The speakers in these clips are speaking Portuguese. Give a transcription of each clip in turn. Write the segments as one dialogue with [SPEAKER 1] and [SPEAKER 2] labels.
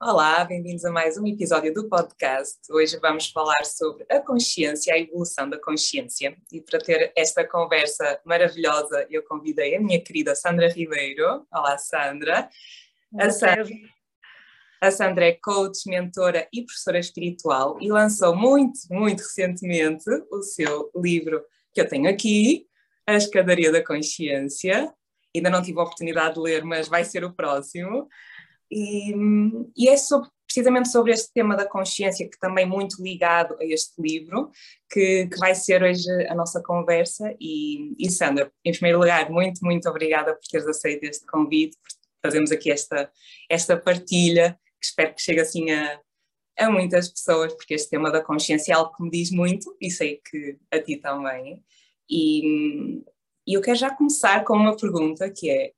[SPEAKER 1] Olá, bem-vindos a mais um episódio do podcast. Hoje vamos falar sobre a consciência, a evolução da consciência. E para ter esta conversa maravilhosa, eu convidei a minha querida Sandra Ribeiro. Olá, Sandra. A Sandra, a Sandra é coach, mentora e professora espiritual e lançou muito, muito recentemente o seu livro que eu tenho aqui, A Escadaria da Consciência. Ainda não tive a oportunidade de ler, mas vai ser o próximo. E, e é sobre, precisamente sobre este tema da consciência, que também muito ligado a este livro, que, que vai ser hoje a nossa conversa. E, e, Sandra, em primeiro lugar, muito, muito obrigada por teres aceito este convite, por fazermos aqui esta, esta partilha, que espero que chegue assim a, a muitas pessoas, porque este tema da consciência é algo que me diz muito e sei que a ti também. E, e eu quero já começar com uma pergunta que é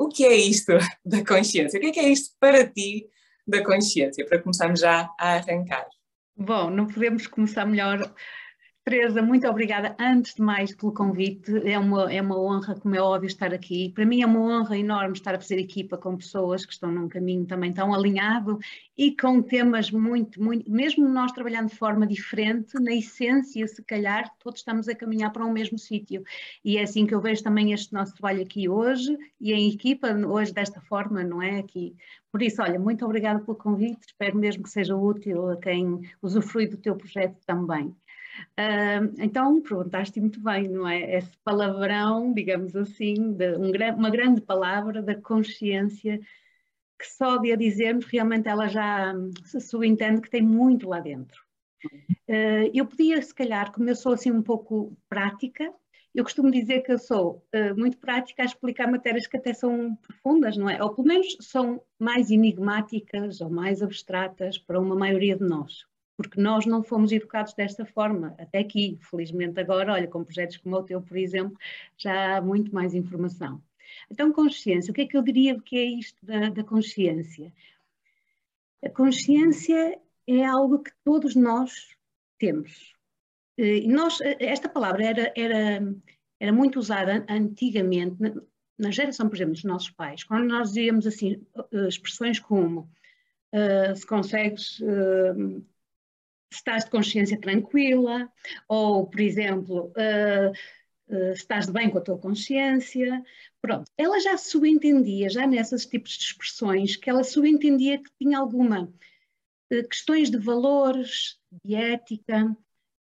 [SPEAKER 1] o que é isto da consciência? O que é, que é isto para ti da consciência? Para começarmos já a arrancar.
[SPEAKER 2] Bom, não podemos começar melhor Teresa, muito obrigada antes de mais pelo convite. É uma, é uma honra, como é óbvio, estar aqui. Para mim é uma honra enorme estar a fazer equipa com pessoas que estão num caminho também tão alinhado e com temas muito, muito, mesmo nós trabalhando de forma diferente, na essência, se calhar, todos estamos a caminhar para um mesmo sítio. E é assim que eu vejo também este nosso trabalho aqui hoje e em equipa, hoje desta forma, não é? Aqui. Por isso, olha, muito obrigada pelo convite, espero mesmo que seja útil a quem usufrui do teu projeto também. Então, perguntaste muito bem, não é? Esse palavrão, digamos assim, de um, uma grande palavra da consciência, que só de a dizermos, realmente ela já se subentende que tem muito lá dentro. Uh, eu podia, se calhar, como eu sou assim um pouco prática, eu costumo dizer que eu sou uh, muito prática a explicar matérias que até são profundas, não é? Ou pelo menos são mais enigmáticas ou mais abstratas para uma maioria de nós porque nós não fomos educados desta forma, até aqui, felizmente agora, olha, com projetos como o teu, por exemplo, já há muito mais informação. Então, consciência, o que é que eu diria que é isto da, da consciência? A consciência é algo que todos nós temos. E nós, esta palavra era, era, era muito usada antigamente, na, geração, por exemplo, dos nossos pais, quando nós dizíamos assim, expressões como uh, se consegues uh, estás de consciência tranquila, ou, por exemplo, uh, uh, estás de bem com a tua consciência. Pronto, ela já subentendia, já nesses tipos de expressões, que ela subentendia que tinha alguma uh, questões de valores, de ética,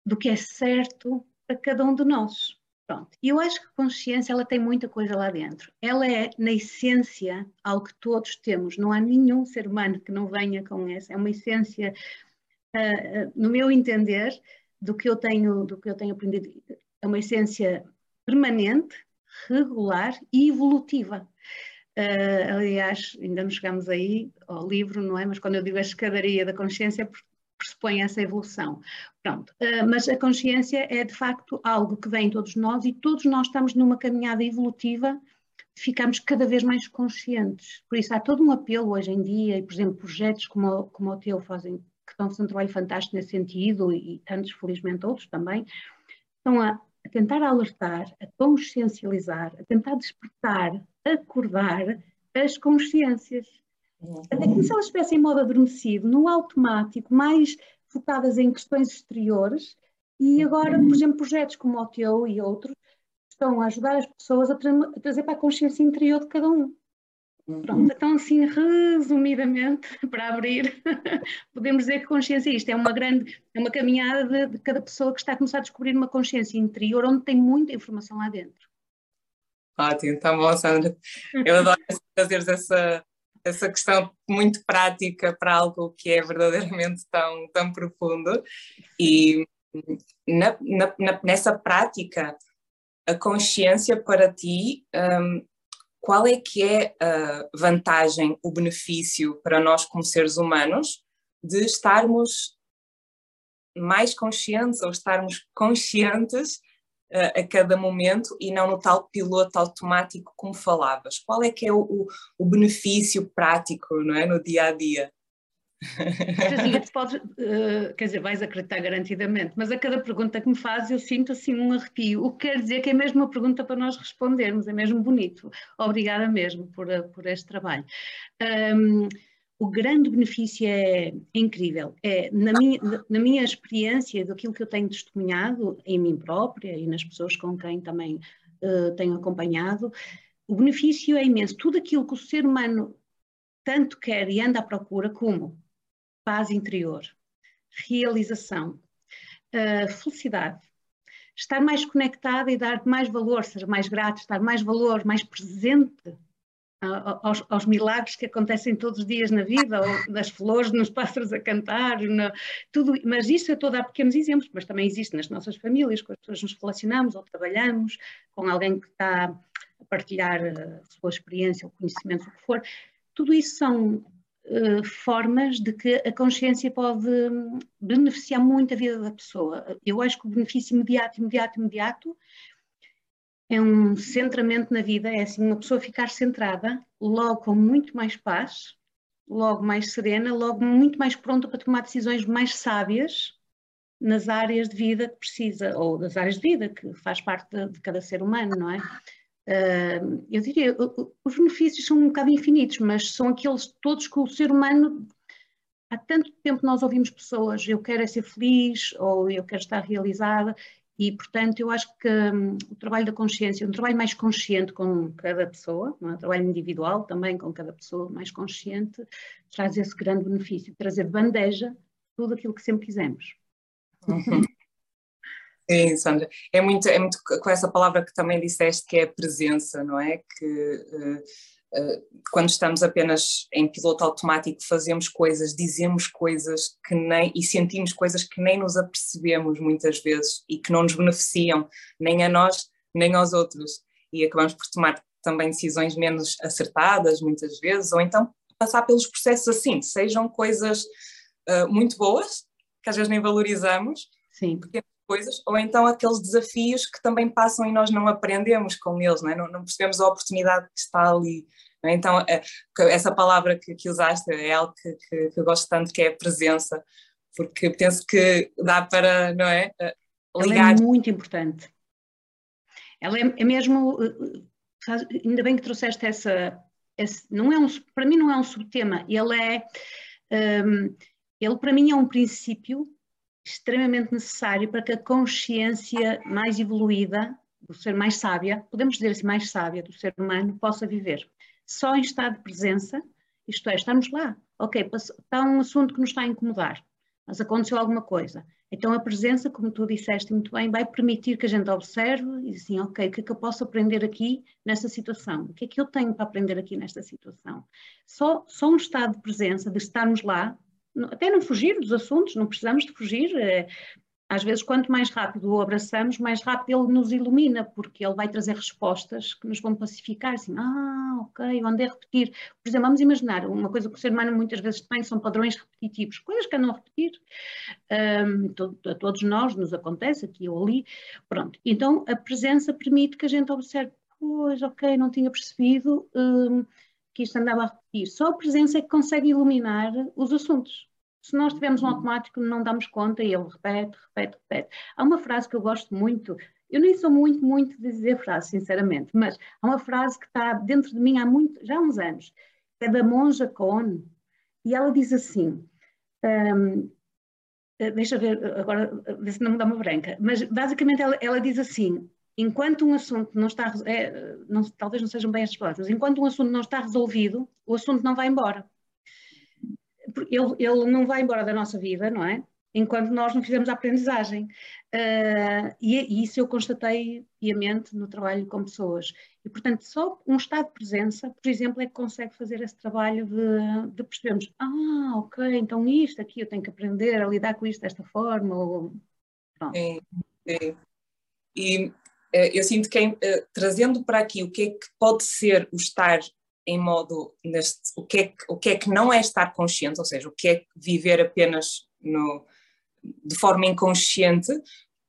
[SPEAKER 2] do que é certo para cada um de nós. Pronto. E eu acho que a consciência ela tem muita coisa lá dentro. Ela é, na essência, algo que todos temos. Não há nenhum ser humano que não venha com essa. É uma essência uh, no meu entender, do que eu tenho, do que eu tenho aprendido, é uma essência permanente, regular e evolutiva. Uh, aliás, ainda não chegamos aí ao livro, não é? Mas quando eu digo a escadaria da consciência, pressupõe essa evolução. Pronto, uh, mas a consciência é de facto algo que vem em todos nós e todos nós estamos numa caminhada evolutiva ficamos cada vez mais conscientes. Por isso há todo um apelo hoje em dia, e por exemplo, projetos como, como o teu fazem que estão fazer um trabalho fantástico nesse sentido e tantos, felizmente, outros também, estão a, a tentar alertar, a consciencializar, a tentar despertar, acordar as consciências. Até como se elas estivessem em modo adormecido, no automático, mais focadas em questões exteriores, e agora, por exemplo, projetos como o teu e outros estão a ajudar as pessoas a trazer para a consciência interior de cada um. Pronto, então assim, resumidamente, para abrir, podemos dizer que consciência é isto, é uma grande, é uma caminhada de, de, cada pessoa que está a começar a descobrir uma consciência interior onde tem muita informação lá dentro.
[SPEAKER 1] Ótimo, está bom, Sandra. Eu adoro fazer essa, essa questão muito prática para algo que é verdadeiramente tão, tão profundo e na, na, nessa prática a consciência para ti um, qual é que é a vantagem, o benefício para nós como seres humanos de estarmos mais conscientes ou estarmos conscientes uh, a cada momento e não no tal piloto automático como falavas? Qual é que é o, o, o benefício prático não é, no dia a dia?
[SPEAKER 2] Uh, quer dizer, vais acreditar garantidamente, mas a cada pergunta que me fazes eu sinto assim um arrepio, o que quer dizer que é mesmo uma pergunta para nós respondermos, é mesmo bonito. Obrigada mesmo por, por este trabalho. Um, o grande benefício é, incrível. É, na, minha, na minha experiência, daquilo que eu tenho testemunhado em mim própria e nas pessoas com quem também uh, tenho acompanhado, o benefício é imenso. Tudo aquilo que o ser humano tanto quer e anda à procura, como paz interior, realização, felicidade, estar mais conectada e dar mais valor, ser mais grato, estar mais valor, mais presente aos, aos, milagres que acontecem todos os dias na vida, nas flores, nos pássaros a cantar, tudo, mas isso eu estou a dar pequenos exemplos, mas também existe nas nossas famílias, com as pessoas nos relacionamos ou trabalhamos, com alguém que está a partilhar a sua experiência, o conhecimento, o que for. Tudo isso são uh, formas de que a consciência pode beneficiar muito a vida da pessoa. Eu acho que o benefício imediato, imediato, imediato é um centramento na vida, é assim, uma pessoa ficar centrada, logo com muito mais paz, logo mais serena, logo muito mais pronta para tomar decisões mais sábias nas áreas de vida que precisa, ou das áreas de vida que faz parte de, de cada ser humano, não é? Uh, eu diria, os benefícios são um bocado infinitos, mas são aqueles todos que o ser humano há tanto tempo nós ouvimos pessoas, eu quero é ser feliz, ou eu quero estar realizada, e, portanto, eu acho que um, o trabalho da consciência, um trabalho mais consciente com cada pessoa, é? um trabalho individual também com cada pessoa mais consciente, traz esse grande benefício, trazer bandeja tudo aquilo que sempre quisemos.
[SPEAKER 1] Uhum. Sim, Sandra, é muito, é muito com essa palavra que também disseste que é a presença, não é? Que uh, eh, quando estamos apenas em piloto automático, fazemos coisas, dizemos coisas que nem e sentimos coisas que nem nos apercebemos muitas vezes e que não nos beneficiam nem a nós nem aos outros e acabamos por tomar também decisões menos acertadas muitas vezes ou então passar pelos processos assim, sejam coisas uh, muito boas que às vezes nem valorizamos,
[SPEAKER 2] Sim.
[SPEAKER 1] Coisas, ou então aqueles desafios que também passam e nós não aprendemos com eles, não, é? não, não percebemos a oportunidade que está ali. É? Então, é, essa palavra que, que, usaste é algo que, que, que, eu gosto tanto, que é a presença, porque penso que dá para, não é?
[SPEAKER 2] Ligar. Ela é muito importante. Ela é, é mesmo, ainda bem que trouxeste essa, esse, não é um, para mim não é um subtema, ele é, um, ele para mim é um princípio extremamente necessário para que a consciência mais evoluída, do ser mais sábia, podemos dizer assim, mais sábia do ser humano, possa viver. Só em estado de presença, isto é, estamos lá, ok, está um assunto que nos está a incomodar, mas aconteceu alguma coisa. Então a presença, como tu disseste muito bem, vai permitir que a gente observe e assim, ok, o que é que eu posso aprender aqui nesta situação? O que é que eu tenho para aprender aqui nesta situação? Só, só um estado de presença, de estarmos lá, até não fugir dos assuntos, não precisamos de fugir. É, às vezes, quanto mais rápido o abraçamos, mais rápido ele nos ilumina, porque ele vai trazer respostas que nos vão pacificar, assim, ah, ok, onde é repetir? Por exemplo, vamos imaginar, uma coisa que o ser humano muitas vezes tem são padrões repetitivos, coisas que andam a repetir, um, a todos nós nos acontece, aqui ou ali, pronto. Então, a presença permite que a gente observe, pois, ok, não tinha percebido, um, que isto andava a repetir. Só a presença é que consegue iluminar os assuntos. Se nós tivermos um uhum. automático, não damos conta e ele repete, repete, repete. Há uma frase que eu gosto muito, eu nem sou muito, muito de dizer frase, sinceramente, mas há uma frase que está dentro de mim há muito, já há uns anos, é da monja Cohn, e ela diz assim, um, eh, deixa ver agora, ver se não me dá uma branca, mas basicamente ela, ela diz assim, enquanto um assunto não está, é, não, talvez não sejam bem estas palavras, mas enquanto um assunto não está resolvido, o assunto não vai embora. Ele, ele não vai embora da nossa vida, não é? Enquanto nós não fizermos a aprendizagem. Uh, e, e, isso eu constatei piamente no trabalho com pessoas. E, portanto, só um estado de presença, por exemplo, é que consegue fazer esse trabalho de, de percebermos: ah, ok, então isto aqui eu tenho que aprender a lidar com isto desta forma. Ou.
[SPEAKER 1] É, é. E eu sinto que eh, trazendo para aqui o que é que pode ser o estar em modo neste, o que, é que, o que é que não é estar consciente, ou seja, o que é viver apenas no, de forma inconsciente,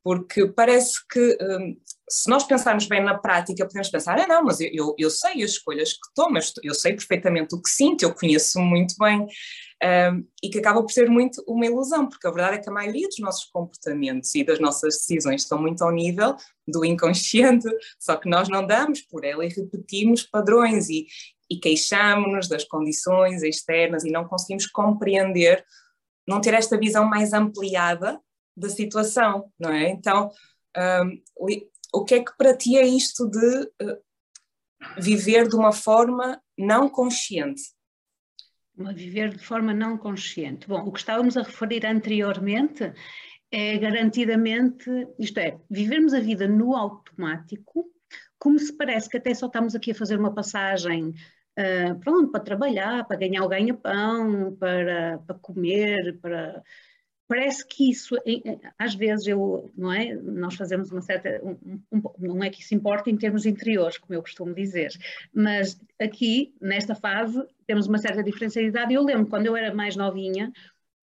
[SPEAKER 1] porque parece que um, se nós pensarmos bem na prática, podemos pensar, ah não, mas eu, eu, eu sei as escolhas que tomo, eu sei perfeitamente o que sinto, eu conheço muito bem, um, e que acaba por ser muito uma ilusão, porque a verdade é que a maioria dos nossos comportamentos e das nossas decisões estão muito ao nível do inconsciente, só que nós não damos por ela e repetimos padrões e, e queixamos-nos das condições externas e não conseguimos compreender, não ter esta visão mais ampliada da situação, não é? Então, um, o que é que para ti é isto de uh, viver de uma forma não consciente?
[SPEAKER 2] Viver de forma não consciente. Bom, o que estávamos a referir anteriormente é garantidamente, isto é, vivermos a vida no automático, como se parece que até só estamos aqui a fazer uma passagem uh, pronto, para trabalhar, para ganhar o ganha-pão, para, para comer, para, parece que isso, às vezes eu, não é? Nós fazemos uma certa, um, um, não é que isso importa em termos interiores, como eu costumo dizer, mas aqui, nesta fase, temos uma certa diferencialidade. Eu lembro quando eu era mais novinha,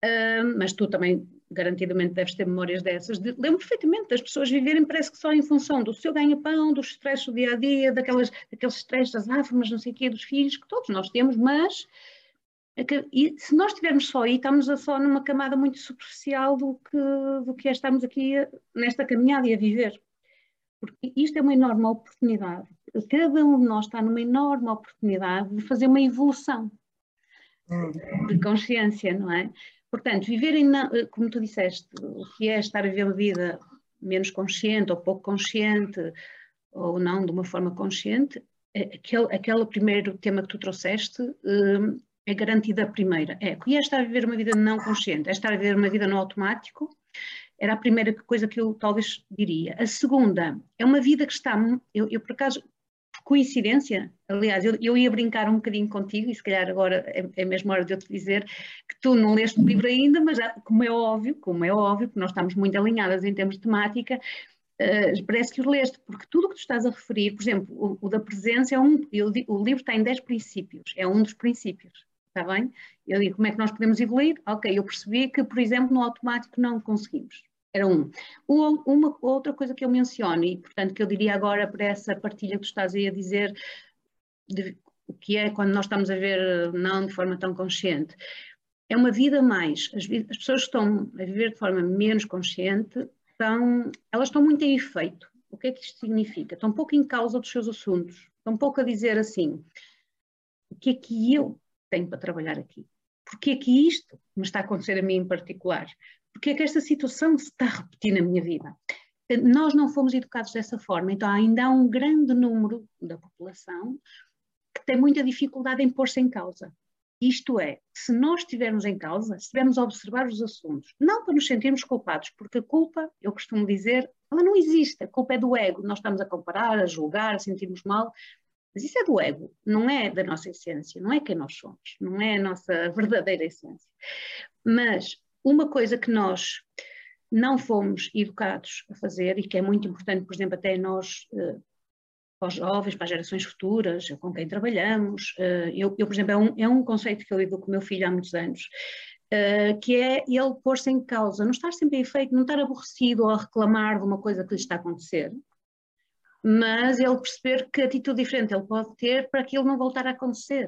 [SPEAKER 2] uh, mas tu também garantidamente deves ter memórias dessas, de, lembro perfeitamente das pessoas viverem parece que só em função do seu ganha-pão, dos stresses do dia a dia, daquelas, daqueles stresses das árvores, não sei o quê, dos filhos, que todos nós temos, mas e se nós estivermos só aí, estamos só numa camada muito superficial do que, do que é estarmos aqui nesta caminhada e a viver. Porque isto é uma enorme oportunidade. Cada um de nós está numa enorme oportunidade de fazer uma evolução de consciência, não é? Portanto, viverem, como tu disseste, o que é estar a viver uma vida menos consciente ou pouco consciente, ou não de uma forma consciente, é aquele, aquele primeiro tema que tu trouxeste hum, é garantida a primeira. É, que é estar a viver uma vida não consciente, é estar a viver uma vida no automático, era a primeira coisa que eu talvez diria. A segunda é uma vida que está, eu, eu por acaso, por coincidência, aliás, eu, eu, ia brincar um bocadinho contigo, e se calhar agora é, é mesmo hora de eu te dizer que tu não leste o livro ainda, mas já, como é óbvio, como é óbvio, porque nós estamos muito alinhadas em termos de temática, Uh, parece que o leste, porque tudo o que tu estás a referir, por exemplo, o, o da presença é um, eu, o livro tem 10 princípios, é um dos princípios está bem? Eu digo, como é que nós podemos evoluir? Ok, eu percebi que, por exemplo, no automático não conseguimos. Era um. Uma outra coisa que eu menciono, e portanto que eu diria agora para essa partilha que tu estás aí a dizer, de, o que é quando nós estamos a ver não de forma tão consciente, é uma vida mais. As, as pessoas que estão a viver de forma menos consciente, estão, elas estão muito em efeito. O que é que isto significa? Estão pouco em causa dos seus assuntos, estão pouco a dizer assim, o que é que eu tenho para trabalhar aqui? Porquê que isto me está a acontecer a mim em particular? Porquê que esta situação se está a repetir na minha vida? Nós não fomos educados dessa forma, então ainda há um grande número da população que tem muita dificuldade em pôr-se em causa. Isto é, se nós estivermos em causa, se estivermos a observar os assuntos, não para nos sentirmos culpados, porque a culpa, eu costumo dizer, ela não existe, a culpa é do ego, nós estamos a comparar, a julgar, a sentirmos mal, mas isso é do ego, não é da nossa essência, não é quem nós somos, não é a nossa verdadeira essência. Mas uma coisa que nós não fomos educados a fazer e que é muito importante, por exemplo, até nós, uh, para os jovens, para as gerações futuras, com quem trabalhamos, uh, eu, eu, por exemplo, é um, é um conceito que eu lido com o meu filho há muitos anos, uh, que é ele pôr-se em causa, não estar sempre em efeito, não estar aborrecido ou a reclamar de uma coisa que lhe está a acontecer, mas ele perceber que atitude diferente ele pode ter para aquilo não voltar a acontecer.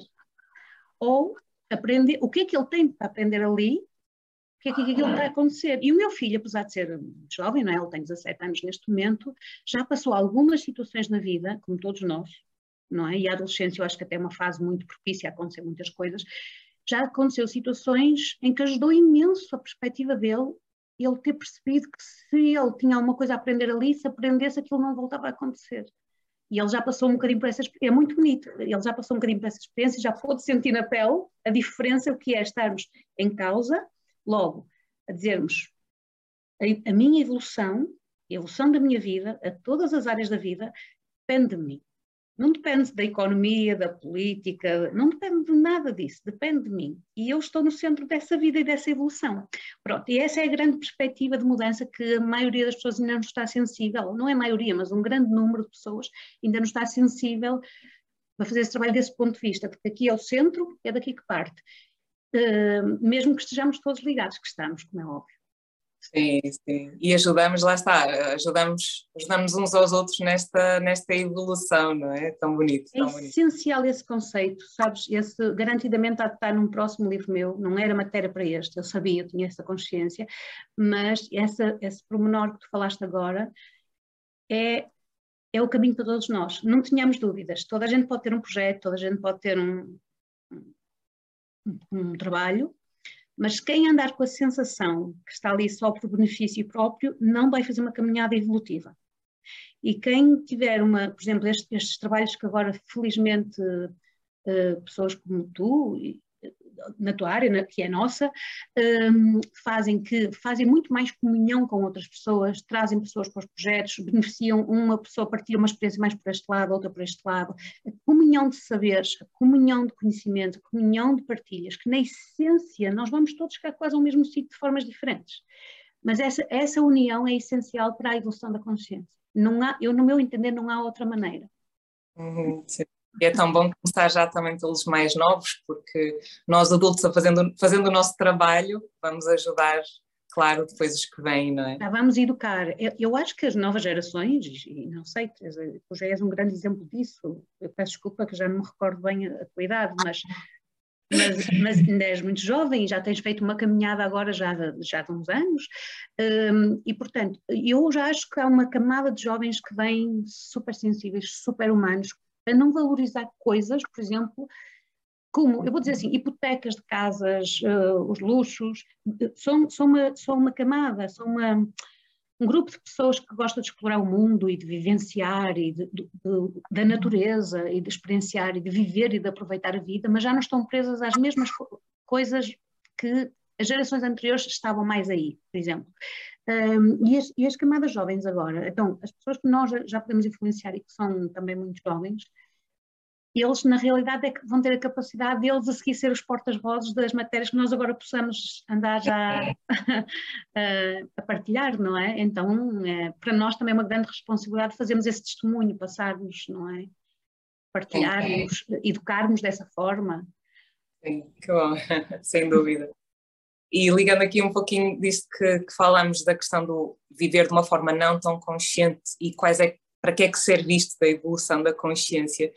[SPEAKER 2] Ou aprender o que é que ele tem para aprender ali, o que é que aquilo está a acontecer. E o meu filho, apesar de ser jovem, não é? ele tem 17 anos neste momento, já passou algumas situações na vida, como todos nós, não é? E a adolescência eu acho que até é uma fase muito propícia a acontecer muitas coisas. Já aconteceu situações em que ajudou imenso a perspectiva dele ele ter percebido que se ele tinha alguma coisa a aprender ali, se aprendesse aquilo não voltava a acontecer. E ele já passou um bocadinho por essa experiência, é muito bonito, ele já passou um bocadinho por essa experiência, já pôde sentir na pele a diferença, que é estarmos em causa, logo, a dizermos a, a minha evolução, a evolução da minha vida, a todas as áreas da vida, depende de mim. Não depende da economia, da política, não depende de nada disso, depende de mim. E eu estou no centro dessa vida e dessa evolução. Pronto, e essa é a grande perspectiva de mudança que a maioria das pessoas ainda não está sensível, não é a maioria, mas um grande número de pessoas ainda não está sensível para fazer esse trabalho desse ponto de vista, porque aqui é o centro, é daqui que parte. Uh, mesmo que estejamos todos ligados, que estamos, como é óbvio.
[SPEAKER 1] Sim, sim. E ajudamos, lá está, ajudamos, ajudamos uns aos outros nesta, nesta evolução, não é? Tão bonito. Tão
[SPEAKER 2] é bonito. essencial esse conceito, sabes? Esse garantidamente há de estar num próximo livro meu, não era matéria para este, eu sabia, eu tinha essa consciência, mas essa, esse pormenor que tu falaste agora é é o caminho para todos nós. Não tenhamos dúvidas. Toda a gente pode ter um projeto, toda a gente pode ter um, um, um trabalho, mas quem andar com a sensação que está ali só por benefício próprio não vai fazer uma caminhada evolutiva. E quem tiver uma, por exemplo, estes, estes trabalhos que agora felizmente uh, pessoas como tu na tua área, na, que é nossa, um, fazem que fazem muito mais comunhão com outras pessoas, trazem pessoas para os projetos, beneficiam uma pessoa partilha uma experiência mais por este lado, outra por este lado. A comunhão de saberes, a comunhão de conhecimento, a comunhão de partilhas, que na essência nós vamos todos chegar quase ao mesmo sítio de formas diferentes. Mas essa, essa união é essencial para a evolução da consciência. Não há, eu, no meu entender, não há outra maneira.
[SPEAKER 1] Uhum, e é tão bom começar já também pelos mais novos, porque nós adultos, fazendo, fazendo o nosso trabalho, vamos ajudar, claro, depois os que vêm, não é?
[SPEAKER 2] Já vamos educar. Eu, acho que as novas gerações, e não sei, tu já és um grande exemplo disso, eu peço desculpa que já não me recordo bem a, tua idade, mas mas, mas, ainda és muito jovem já tens feito uma caminhada agora já de, já de uns anos, um, e portanto, eu já acho que há uma camada de jovens que vêm super sensíveis, super humanos, a não valorizar coisas, por exemplo, como, eu vou dizer assim, hipotecas de casas, uh, os luxos, são, são, uma, são uma camada, são uma, um grupo de pessoas que gosta de explorar o mundo e de vivenciar e de, de, de, da natureza e de experienciar e de viver e de aproveitar a vida, mas já não estão presas às mesmas coisas que as gerações anteriores estavam mais aí, por exemplo. Um, e, as, e, as, camadas jovens agora, então, as pessoas que nós já podemos influenciar e que são também muito jovens, eles na realidade é que vão ter a capacidade deles a seguir ser os portas-vozes das matérias que nós agora possamos andar já a, partilhar, não é? Então, é, para nós também é uma grande responsabilidade fazermos esse testemunho, passarmos, não é? Partilharmos, educarmos dessa forma.
[SPEAKER 1] Sim, que bom, sem dúvida. E ligando aqui um pouquinho disto que, que falamos da questão do viver de uma forma não tão consciente e quais é, para que é que serve isto da evolução da consciência,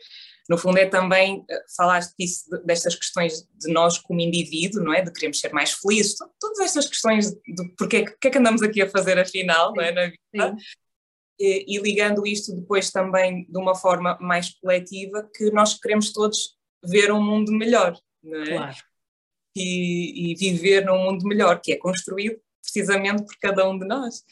[SPEAKER 1] no fundo é também, eh, falaste disso, destas questões de nós como indivíduo, não é? De queremos ser mais felizes, todas estas questões de porque que é que andamos aqui a fazer afinal, não é? Na vida. E, e, ligando isto depois também de uma forma mais coletiva, que nós queremos todos ver um mundo melhor, não é? Claro e, e viver num mundo melhor, que é construído precisamente por cada um de nós.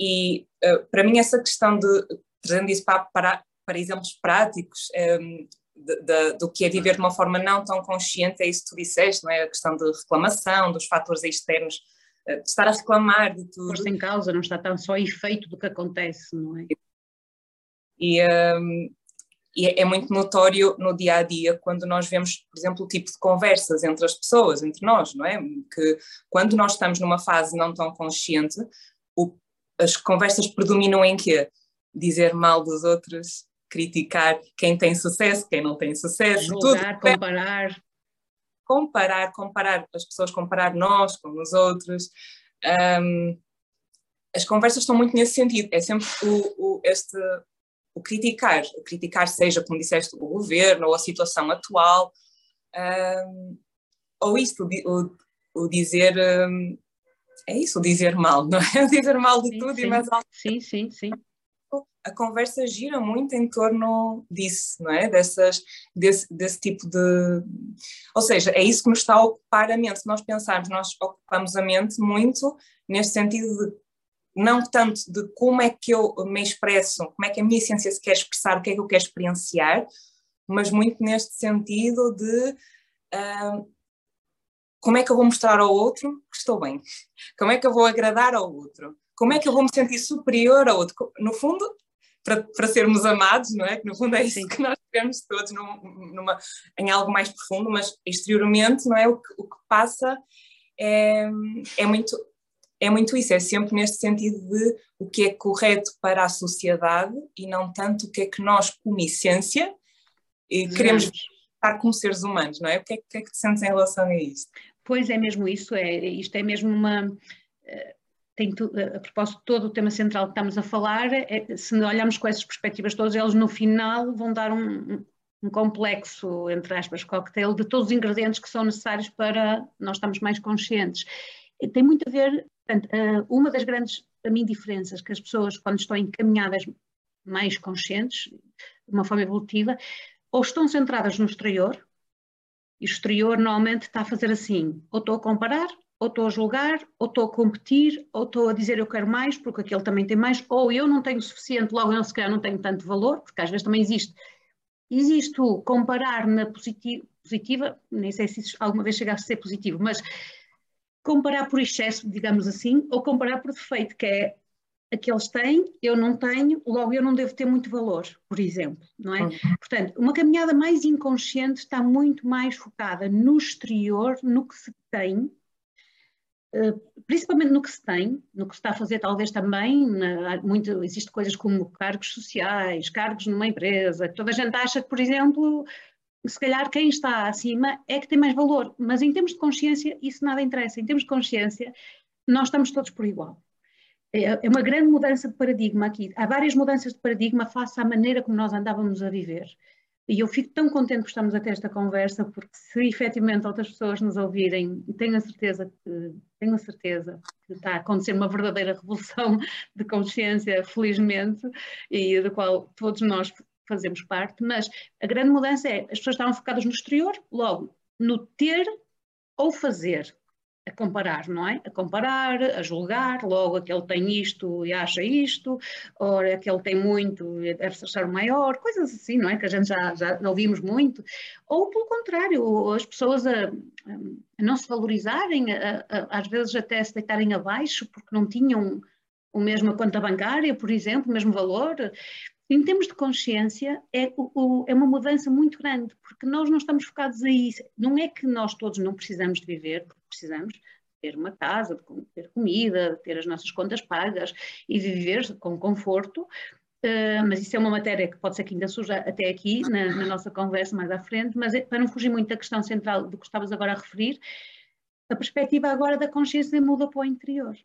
[SPEAKER 1] E uh, para mim, essa questão de, trazendo isso para, para, para exemplos práticos, um, ehm, de, de, do que é viver de uma forma não tão consciente, é isso que tu disseste, não é? A questão de reclamação, dos fatores externos, uh, de estar a reclamar de tudo.
[SPEAKER 2] Por sem causa, não está tão só efeito do que acontece, não é?
[SPEAKER 1] E, um, ehm, e é, é muito notório no dia a dia quando nós vemos, por exemplo, o tipo de conversas entre as pessoas, entre nós, não é? Que quando nós estamos numa fase não tão consciente, o, as conversas predominam em quê? Dizer mal dos outros, criticar quem tem sucesso, quem não tem sucesso,
[SPEAKER 2] Julgar, tudo. comparar.
[SPEAKER 1] Comparar, comparar, as pessoas comparar nós com os outros. Um, as conversas estão muito nesse sentido, é sempre o, o, este o criticar, o criticar seja, como disseste, o governo ou a situação atual, um, ou isto, o, o dizer, um, é isso, o dizer mal, não é? O dizer mal de
[SPEAKER 2] sim,
[SPEAKER 1] tudo
[SPEAKER 2] sim.
[SPEAKER 1] e mais algo.
[SPEAKER 2] Sim, sim, sim.
[SPEAKER 1] A conversa gira muito em torno disso, não é? Dessas, desse, desse tipo de. Ou seja, é isso que nos está a ocupar a mente. Se nós pensarmos, nós ocupamos a mente muito neste sentido de não tanto de como é que eu me expresso, como é que a minha essência se quer expressar, o que é que eu quero experienciar, mas muito neste sentido de uh, como é que eu vou mostrar ao outro que estou bem, como é que eu vou agradar ao outro, como é que eu vou me sentir superior ao outro, no fundo, para, para sermos amados, não é? Que no fundo é isso Sim. que nós queremos todos num, numa, em algo mais profundo, mas exteriormente, não é? O que, o que passa é, é muito é muito isso, é sempre neste sentido de o que é correto para a sociedade e não tanto o que é que nós, como essência, queremos estar como seres humanos, não é? O que é, que, é que te sentes em relação a isto?
[SPEAKER 2] Pois é mesmo isso, é, isto é mesmo uma. Eh, tem eh, a propósito de todo o tema central que estamos a falar, é, se olharmos com essas perspectivas todas, eles no final vão dar um, um complexo, entre aspas, cocktail de todos os ingredientes que são necessários para nós estarmos mais conscientes. Tem muito a ver Portanto, uma das grandes, para mim, diferenças que as pessoas, quando estão encaminhadas mais conscientes, de uma forma evolutiva, ou estão centradas no exterior, e o exterior normalmente está a fazer assim, ou estou a comparar, ou estou a julgar, ou estou a competir, ou estou a dizer eu quero mais porque aquele também tem mais, ou eu não tenho o suficiente, logo eu se calhar não tenho tanto valor, porque às vezes também existe. Existe o comparar na positiva, positiva nem sei se isso alguma vez chegasse a ser positivo, mas comparar por excesso, digamos assim, ou comparar por defeito, que é aqueles têm, eu não tenho, logo eu não devo ter muito valor, por exemplo, não é? Portanto, uma caminhada mais inconsciente está muito mais focada no exterior, no que se tem, eh, principalmente no que se tem, no que se está a fazer talvez também, na, muito, existe coisas como cargos sociais, cargos numa empresa, toda a gente acha que, por exemplo, se calhar quem está acima é que tem mais valor, mas em termos de consciência isso nada interessa, em termos de consciência nós estamos todos por igual. É, é uma grande mudança de paradigma aqui. Há várias mudanças de paradigma face à maneira como nós andávamos a viver. E eu fico tão contente que estamos a ter esta conversa, porque se efetivamente outras pessoas nos ouvirem, tenho a certeza que, tenho a certeza que está a acontecer uma verdadeira revolução de consciência, felizmente, e da qual todos nós fazemos parte, mas a grande mudança é as pessoas estavam focadas no exterior, logo no ter ou fazer a comparar, não é? A comparar, a julgar, logo aquele tem isto e acha isto, ou aquele tem muito e deve achar maior, coisas assim, não é? Que a gente já, já ouvimos muito. Ou pelo contrário, as pessoas a, a não se valorizarem, a, a, às vezes até se deitarem abaixo porque não tinham o mesmo conta bancária, por exemplo, o mesmo valor. Em termos de consciência, é, o, é, uma mudança muito grande, porque nós não estamos focados aí. Não é que nós todos não precisamos de viver, porque precisamos ter uma casa, ter comida, ter as nossas contas pagas e viver com conforto, uh, mas isso é uma matéria que pode ser que ainda surja até aqui, na, na nossa conversa mais à frente, mas é, para não fugir muito da questão central do que estavas agora a referir, a perspectiva agora da consciência muda para o interior.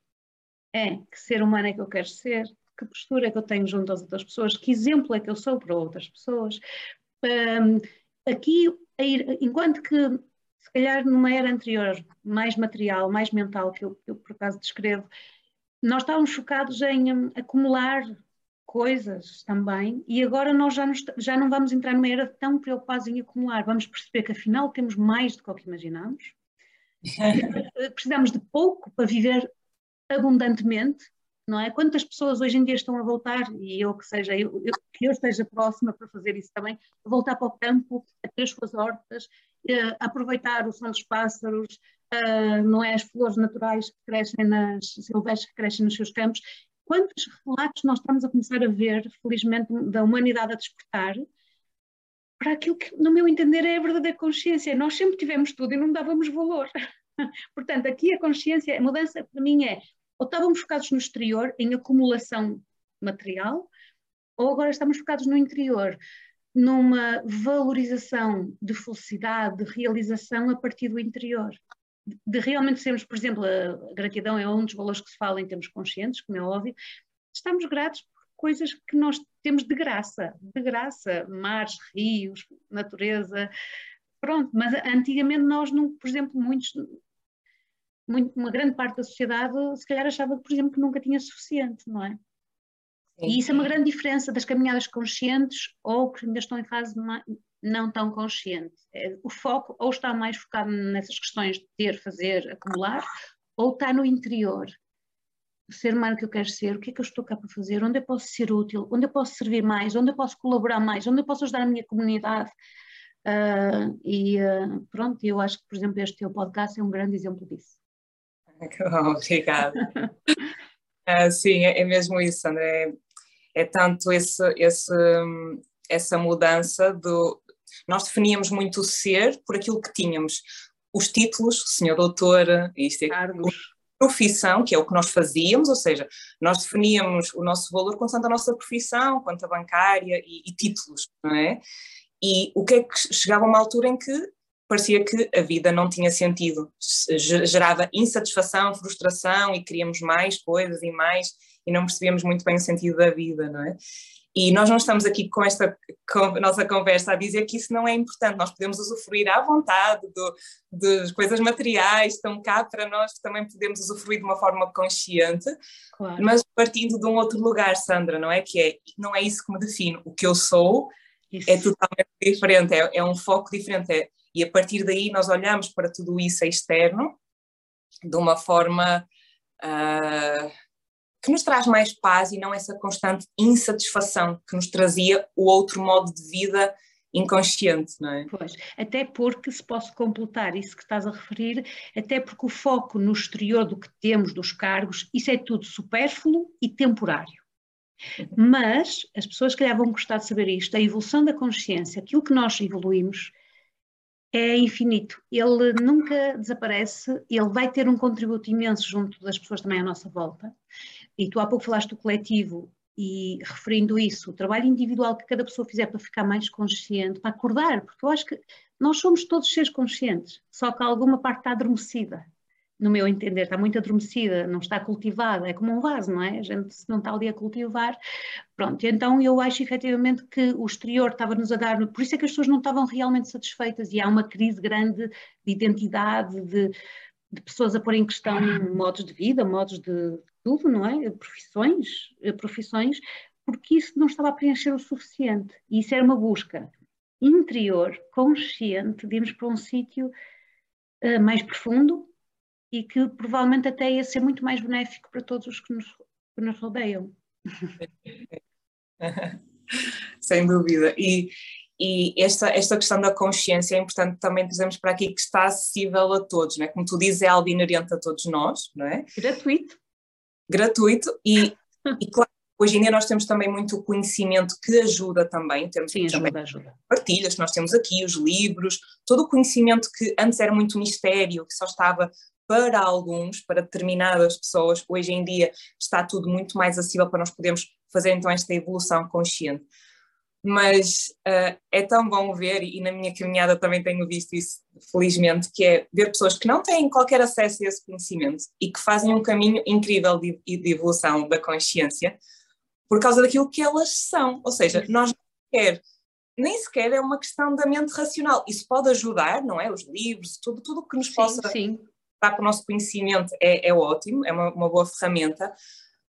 [SPEAKER 2] É, que ser humano é que eu quero ser, que postura é que eu tenho junto às outras pessoas, que exemplo é que eu sou para outras pessoas. Um, aqui, enquanto que, se calhar numa era anterior, mais material, mais mental, que eu, eu por acaso descrevo, nós estávamos focados em um, acumular coisas também, e agora nós já, nos, já não vamos entrar numa era tão preocupados em acumular, vamos perceber que afinal temos mais do que o que imaginamos, precisamos de pouco para viver abundantemente não é? Quantas pessoas hoje em dia estão a voltar, e eu que seja, eu, eu, que eu esteja próxima para fazer isso também, a voltar para o campo, a ter as suas hortas, a aproveitar o som dos pássaros, uh, não é? As flores naturais que crescem nas silvestres que crescem nos seus campos. Quantos relatos nós estamos a começar a ver, felizmente, da humanidade a despertar para aquilo que, no meu entender, é a verdadeira consciência. Nós sempre tivemos tudo e não dávamos valor. Portanto, aqui a consciência, a mudança para mim é ou estávamos focados no exterior, em acumulação material, ou agora estamos focados no interior, numa valorização de felicidade, de realização a partir do interior. De realmente sermos, por exemplo, a gratidão é um dos valores que se fala em termos conscientes, como é óbvio, estamos gratos por coisas que nós temos de graça, de graça, mares, rios, natureza, pronto, mas antigamente nós não, por exemplo, muitos muito, uma grande parte da sociedade se calhar achava, por exemplo, que nunca tinha suficiente, não é? Sim. E isso é uma grande diferença das caminhadas conscientes ou que ainda estão em fase não tão consciente. É, o foco ou está mais focado nessas questões de ter, fazer, acumular, ou está no interior. O ser humano que eu quero ser, o que é que eu estou cá para fazer, onde eu posso ser útil, onde eu posso servir mais, onde eu posso colaborar mais, onde eu posso ajudar a minha comunidade. Uh, e uh, pronto, eu acho que, por exemplo, este teu podcast é um grande exemplo disso.
[SPEAKER 1] Obrigada. uh, sim, é, é, mesmo isso, André. É, tanto esse, esse, essa mudança do. Nós definíamos muito o ser por aquilo que tínhamos. Os títulos, senhor doutor, isto é, profissão, que é o que nós fazíamos, ou seja, nós definíamos o nosso valor constante a nossa profissão, conta bancária e, e títulos, não é? E o que é que chegava a uma altura em que parecia que a vida não tinha sentido, gerava insatisfação, frustração e queríamos mais coisas e mais e não percebíamos muito bem o sentido da vida, não é? E nós não estamos aqui com esta com a nossa conversa a dizer que isso não é importante, nós podemos usufruir à vontade das coisas materiais, estão cá para nós, também podemos usufruir de uma forma consciente, claro. mas partindo de um outro lugar, Sandra, não é? Que é, não é isso que me define, o que eu sou isso. é totalmente diferente, é, é um foco diferente, é, e a partir daí nós olhamos para tudo isso externo de uma forma uh, que nos traz mais paz e não essa constante insatisfação que nos trazia o outro modo de vida inconsciente, não é?
[SPEAKER 2] Pois, até porque, se posso completar isso que estás a referir, até porque o foco no exterior do que temos, dos cargos, isso é tudo supérfluo e temporário. Uhum. Mas as pessoas que vão gostar de saber isto, a evolução da consciência, aquilo que nós evoluímos, é infinito. Ele nunca desaparece, ele vai ter um contributo imenso junto das pessoas também à nossa volta. E tu há pouco falaste do coletivo e referindo isso, o trabalho individual que cada pessoa fizer para ficar mais consciente, para acordar, porque eu acho que nós somos todos seres conscientes, só que alguma parte está adormecida no meu entender, está muito adormecida, não está cultivada, é como um vaso, não é? A gente se não está ali a cultivar, pronto, então eu acho efetivamente que o exterior estava-nos a dar, por isso é que as pessoas não estavam realmente satisfeitas e há uma crise grande de identidade, de, de pessoas a pôr em questão modos de vida, modos de tudo, não é? Profissões, profissões, porque isso não estava a preencher o suficiente e isso era uma busca interior, consciente, de irmos para um sítio uh, mais profundo, e que provavelmente até ia ser muito mais benéfico para todos os que nos, que nos rodeiam.
[SPEAKER 1] Sem dúvida. E, e esta, esta questão da consciência é importante também dizemos para aqui que está acessível a todos, não é? Como tu dizes, é algo inerente a todos nós, não é?
[SPEAKER 2] Gratuito.
[SPEAKER 1] Gratuito e, e claro, hoje em dia nós temos também muito conhecimento que ajuda também, temos
[SPEAKER 2] Sim,
[SPEAKER 1] também
[SPEAKER 2] ajuda, ajuda.
[SPEAKER 1] partilhas que nós temos aqui, os livros, todo o conhecimento que antes era muito mistério, que só estava para alguns, para determinadas pessoas, hoje em dia está tudo muito mais acessível para nós podermos fazer então esta evolução consciente. Mas uh, é tão bom ver, e na minha caminhada também tenho visto isso, felizmente, que é ver pessoas que não têm qualquer acesso a esse conhecimento e que fazem um caminho incrível de, de evolução da consciência por causa daquilo que elas são. Ou seja, nós quer nem sequer é uma questão da mente racional. Isso pode ajudar, não é? Os livros, tudo, tudo que nos sim, possa sim para o nosso conhecimento é, é ótimo, é uma, uma, boa ferramenta,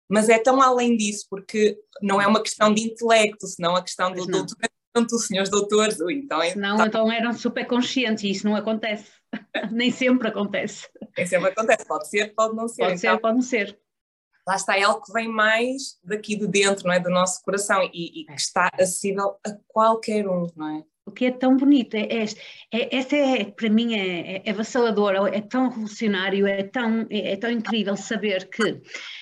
[SPEAKER 1] mas é tão além disso, porque não é uma questão de intelecto, senão a questão do doutoramento, os senhores doutores, então... É,
[SPEAKER 2] não, tá... então eram super conscientes e isso não acontece, nem sempre acontece.
[SPEAKER 1] Nem sempre acontece, pode ser, pode não ser.
[SPEAKER 2] Pode então, ser, pode não ser.
[SPEAKER 1] Lá está, é algo que vem mais daqui de dentro, não é, do nosso coração e, e que está acessível a qualquer um, não é?
[SPEAKER 2] O que é tão bonito, é, é, é essa é, para mim é, é, é vassalador, é tão revolucionário, é tão, é, é, tão incrível saber que,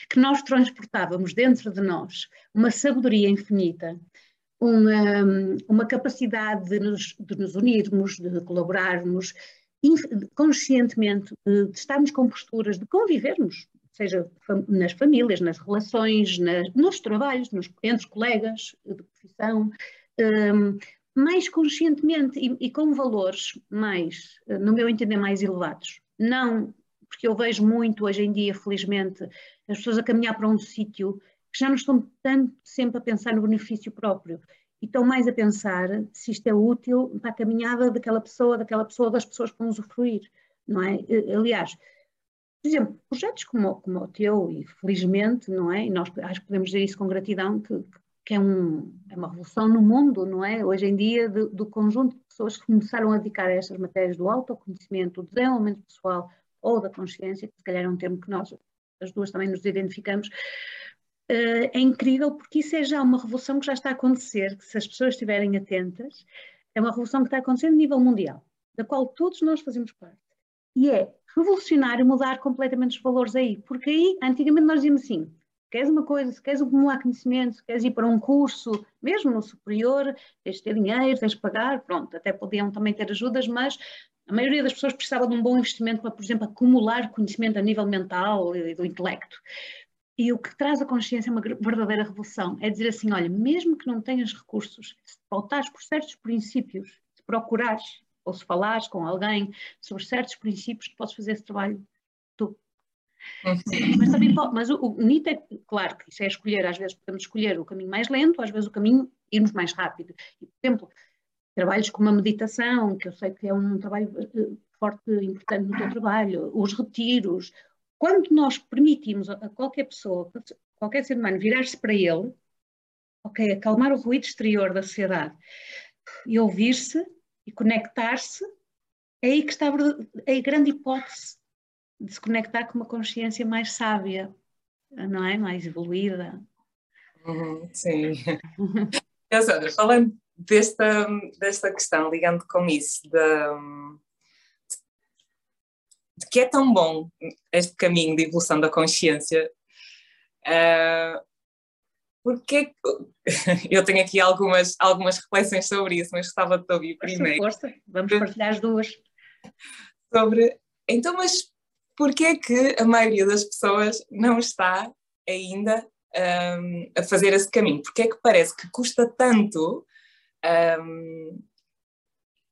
[SPEAKER 2] que nós transportávamos dentro de nós uma sabedoria infinita, uma, uma capacidade de nos, de nos unirmos, de colaborarmos conscientemente, de, de estarmos com posturas, de convivermos, seja nas famílias, nas relações, nos trabalhos, nos, entre colegas de profissão, um, mais conscientemente e, e, com valores mais, eh, no meu entender, mais elevados. Não porque eu vejo muito hoje em dia, felizmente, as pessoas a caminhar para um sítio que já não estão tanto sempre a pensar no benefício próprio e estão mais a pensar se isto é útil para a caminhada daquela pessoa, daquela pessoa, das pessoas que vão usufruir, não é? Eh, aliás, por exemplo, projetos como, como o teu, e felizmente, não é? E nós acho que podemos dizer isso com gratidão, que, que que é, um, é, uma revolução no mundo, não é? Hoje em dia, de, do conjunto de pessoas que começaram a dedicar a estas matérias do autoconhecimento, do desenvolvimento pessoal ou da consciência, que se calhar é um termo que nós, as duas também nos identificamos, uh, é incrível porque isso é já uma revolução que já está a acontecer, que se as pessoas estiverem atentas, é uma revolução que está a acontecer a nível mundial, da qual todos nós fazemos parte. E é revolucionário mudar completamente os valores aí, porque aí, antigamente nós dizíamos assim, queres uma coisa, se queres acumular conhecimento, se queres ir para um curso, mesmo no superior, tens de ter dinheiro, tens de pagar, pronto, até podiam também ter ajudas, mas a maioria das pessoas precisava de um bom investimento para, por exemplo, acumular conhecimento a nível mental e do intelecto. E o que traz a consciência é uma verdadeira revolução. É dizer assim, olha, mesmo que não tenhas recursos, se faltares por certos princípios, se procurares ou se falares com alguém sobre certos princípios, tu podes fazer esse trabalho Uhum. Mas, também mas o, o bonito é, claro, que isso é escolher, às vezes podemos escolher o caminho mais lento, às vezes o caminho irmos mais rápido. E, por exemplo, trabalhos como a meditação, que eu sei que é um trabalho eh, forte, importante no teu trabalho, os retiros, quando nós permitimos a qualquer pessoa, qualquer ser humano virar-se para ele, ok, acalmar o ruído exterior da sociedade e ouvir-se e conectar-se, é aí que está a grande hipótese de se conectar com uma consciência mais sábia, não é? Mais evoluída.
[SPEAKER 1] Uhum, sim. Sandra, falando desta, desta questão, ligando com isso, de, de, que é tão bom este caminho de evolução da consciência, uh, porque eu tenho aqui algumas, algumas reflexões sobre isso, mas gostava de ouvir primeiro.
[SPEAKER 2] Força, vamos partilhar as duas.
[SPEAKER 1] Sobre, então, mas porquê é que a maioria das pessoas não está ainda um, a fazer esse caminho? Porquê é que parece que custa tanto um,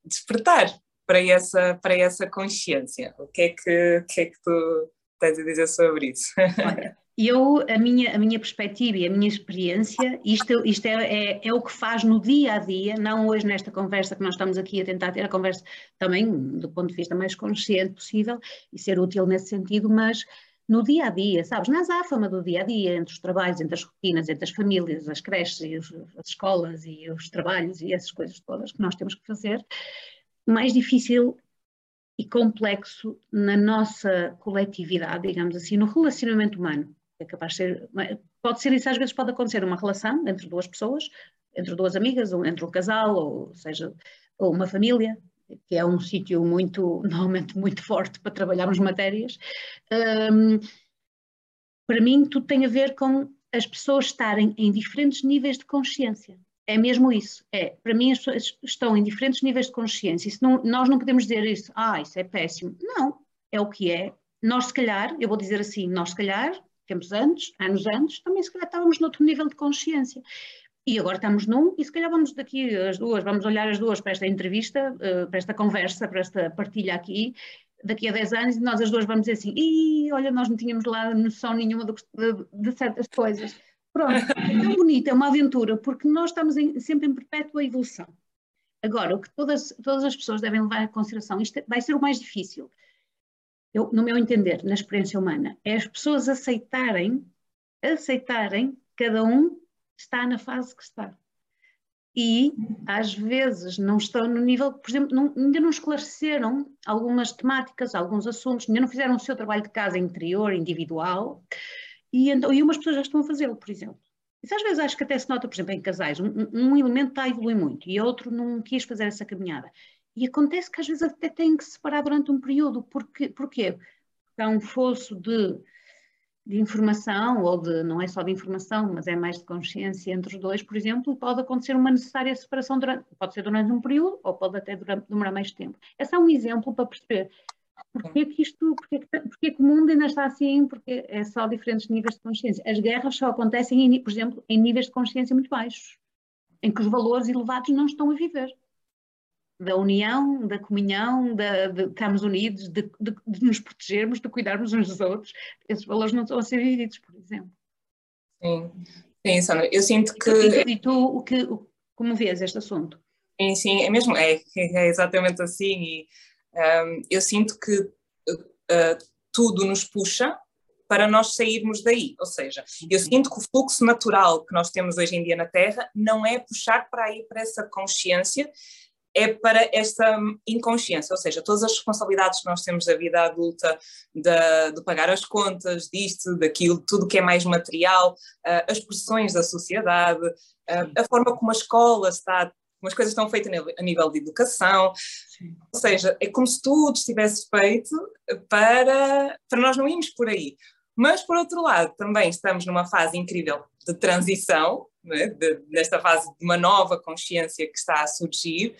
[SPEAKER 1] despertar para essa, para essa consciência? O que é que, que, é que tu tens a dizer sobre isso?
[SPEAKER 2] Eu, a minha, a minha perspectiva e a minha experiência, isto, isto é, é, é, o que faz no dia a dia, não hoje nesta conversa que nós estamos aqui a tentar ter a conversa também do ponto de vista mais consciente possível e ser útil nesse sentido, mas no dia a dia, sabes, na azáfama do dia a dia, entre os trabalhos, entre as rotinas, entre as famílias, as creches, as escolas e os trabalhos e essas coisas todas que nós temos que fazer, mais difícil e complexo na nossa coletividade, digamos assim, no relacionamento humano é capaz de ser, pode ser isso, às vezes pode acontecer uma relação entre duas pessoas, entre duas amigas, ou entre um casal, ou seja, ou uma família, que é um sítio muito, normalmente muito forte para trabalharmos matérias. Um, para mim, tudo tem a ver com as pessoas estarem em diferentes níveis de consciência. É mesmo isso. É, para mim, as pessoas estão em diferentes níveis de consciência. Isso não, nós não podemos dizer isso, ah, isso é péssimo. Não, é o que é. Nós, se calhar, eu vou dizer assim, nós, se calhar, tempos antes, anos antes, também se calhar estávamos noutro nível de consciência. E agora estamos num, e se calhar vamos daqui as duas, vamos olhar as duas para esta entrevista, eh, para esta conversa, para esta partilha aqui, daqui a 10 anos, e nós as duas vamos dizer assim, e olha, nós não tínhamos lá noção nenhuma de, de, certas coisas. Pronto, é tão bonito, é uma aventura, porque nós estamos em, sempre em perpétua evolução. Agora, o que todas, todas as pessoas devem levar em consideração, isto é, vai ser o mais difícil, eu, no meu entender, na experiência humana, é as pessoas aceitarem, aceitarem, cada um está na fase que está. E, às vezes, não estão no nível, por exemplo, não, ainda não esclareceram algumas temáticas, alguns assuntos, ainda não fizeram o seu trabalho de casa interior, individual, e, então, e umas pessoas já estão a fazê-lo, por exemplo. Isso às vezes acho que até se nota, por exemplo, em casais, um, um elemento está a evoluir muito e outro não quis fazer essa caminhada. E acontece que às vezes até têm que se separar durante um período. Porque, porquê? Porque há um fosso de, de informação, ou de, não é só de informação, mas é mais de consciência entre os dois, por exemplo, pode acontecer uma necessária separação durante, pode ser durante um período, ou pode até durar, demorar mais tempo. É um exemplo para perceber Porquê que isto, porquê que, porquê que o mundo ainda está assim? Porque é só diferentes níveis de consciência. As guerras só acontecem, em, por exemplo, em níveis de consciência muito baixos, em que os valores elevados não estão a viver da união, da comunhão, de, de estarmos unidos, de, de, de, nos protegermos, de cuidarmos uns dos outros. Esses valores não estão a ser vividos, por exemplo.
[SPEAKER 1] Sim, sim Sandra, eu sinto que...
[SPEAKER 2] E tu, o que, como vês este assunto?
[SPEAKER 1] Sim, sim, é mesmo, é, é exatamente assim e um, eu sinto que uh, tudo nos puxa para nós sairmos daí. Ou seja, eu uhum. sinto que o fluxo natural que nós temos hoje em dia na Terra não é puxar para ir para essa consciência é para esta inconsciência, ou seja, todas as responsabilidades que nós temos da vida adulta, de, de pagar as contas, disto, daquilo, tudo que é mais material, uh, as pressões da sociedade, uh, a forma como a escola está, como as coisas estão feitas a nível de educação, Sim. ou seja, é como se tudo estivesse feito para, para nós não irmos por aí. Mas, por outro lado, também estamos numa fase incrível de transição, né, de, fase de uma nova consciência que está a surgir,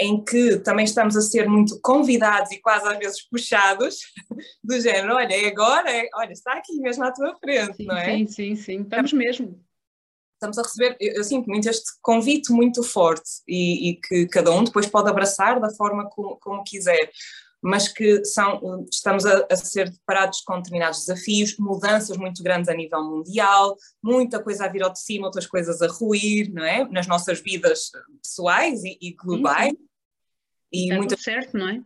[SPEAKER 1] em que também estamos a ser muito convidados e quase às vezes puxados, do género, olha, é agora, é, olha, está aqui mesmo à tua frente,
[SPEAKER 2] sim,
[SPEAKER 1] não é?
[SPEAKER 2] Sim, sim, sim, estamos mesmo.
[SPEAKER 1] Estamos a receber, eu, eu sinto muito este convite muito forte e, e, que cada um depois pode abraçar da forma como, como quiser, mas que são, estamos a, a, ser deparados com determinados desafios, mudanças muito grandes a nível mundial, muita coisa a vir ao de cima, outras coisas a ruir, não é? Nas nossas vidas pessoais e, e globais. Sim, sim.
[SPEAKER 2] E muito certo, não é?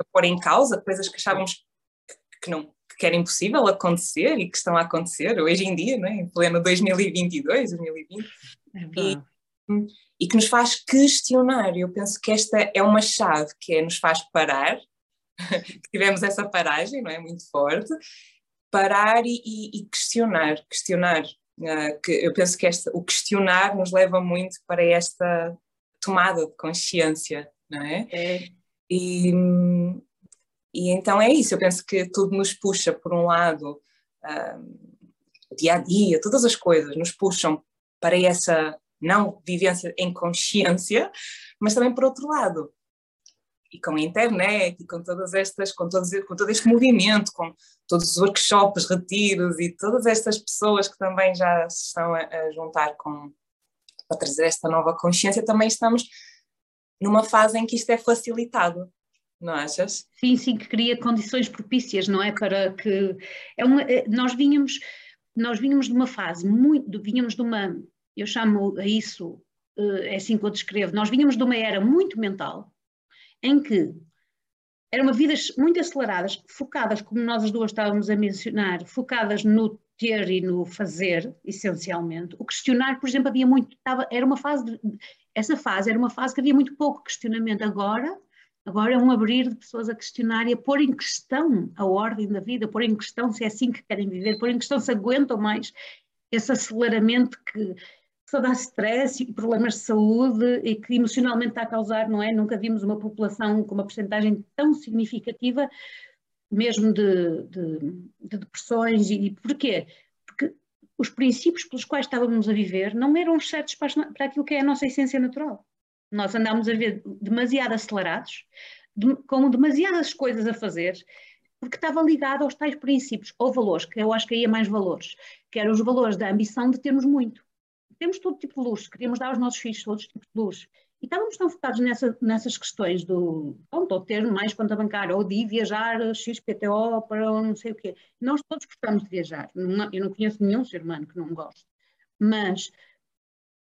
[SPEAKER 1] A pôr em causa coisas que achávamos que, não que era impossível acontecer e que estão a acontecer hoje em dia, não é? em pleno 2022, 2020. É e, e que nos faz questionar. Eu penso que esta é uma chave que é, nos faz parar, que tivemos essa paragem, não é? Muito forte, parar e, e, e questionar, questionar. Uh, que eu penso que esta, o questionar nos leva muito para esta tomada de consciência, não é? é. E, e então é isso, eu penso que tudo nos puxa, por um lado, uh, dia a dia, todas as coisas nos puxam para essa não vivência em consciência, mas também por outro lado. E com a internet e com todas estas, com, todos, com todo este movimento, com todos os workshops, retiros e todas estas pessoas que também já se estão a, a juntar com, para trazer esta nova consciência, também estamos numa fase em que isto é facilitado não achas?
[SPEAKER 2] Sim, sim, que cria condições propícias, não é? Para que é uma, é, nós vínhamos nós vínhamos de uma fase muito, vínhamos de uma eu chamo a isso, eh, é assim que eu descrevo, nós vínhamos de uma era muito mental, em que eram vidas muito aceleradas, focadas, como nós as duas estávamos a mencionar, focadas no ter e no fazer, essencialmente. O questionar, por exemplo, havia muito, estava, era uma fase, de, essa fase era uma fase que havia muito pouco questionamento. Agora, agora é um abrir de pessoas a questionar e a pôr em questão a ordem da vida, pôr em questão se é assim que querem viver, pôr em questão se aguentam mais esse aceleramento que, só dá stress e problemas de saúde e que emocionalmente está a causar, não é? Nunca vimos uma população com uma porcentagem tão significativa, mesmo de, de, de depressões. E, e porquê? Os princípios pelos quais estávamos a viver não eram certos para, para aquilo que é a nossa essência natural. Nós andámos a ver demasiado acelerados, de, com demasiadas coisas a fazer, porque estava ligado aos tais princípios ou valores, que eu acho que aí é mais valores, que eram os valores da ambição de termos muito temos todo tipo de luxo, queríamos dar aos nossos filhos todos tipos de luxo. E estávamos tão focados nessa, nessas questões do, pronto, ter mais conta bancária, ou de viajar XPTO para não sei o quê. Nós todos gostamos de viajar. eu não conheço nenhum ser humano que não goste. Mas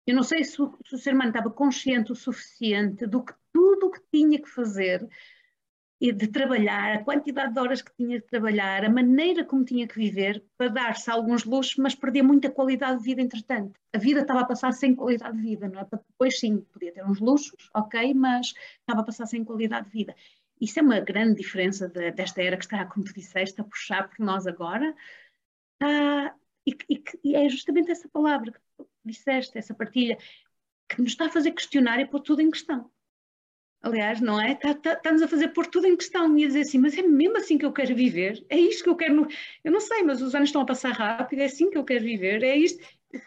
[SPEAKER 2] eu não sei se se o ser humano estava consciente o suficiente do que tudo o que tinha que fazer e de trabalhar, a quantidade de horas que tinha de trabalhar, a maneira como tinha que viver, para dar-se alguns luxos, mas perder muita qualidade de vida entretanto. A vida estava a passar sem qualidade de vida, não é? Depois sim, podia ter uns luxos, ok, mas estava a passar sem qualidade de vida. Isso é uma grande diferença de, desta era que está, como tu disseste, a puxar por nós agora. Ah, e, e, e, é justamente essa palavra que tu disseste, essa partilha, que nos está a fazer questionar e pôr tudo em questão aliás, não é? Tá, tá a fazer pôr tudo em questão e a dizer assim, mas é mesmo assim que eu quero viver? É isto que eu quero? Eu não sei, mas os anos estão a passar rápido, é assim que eu quero viver? É isto?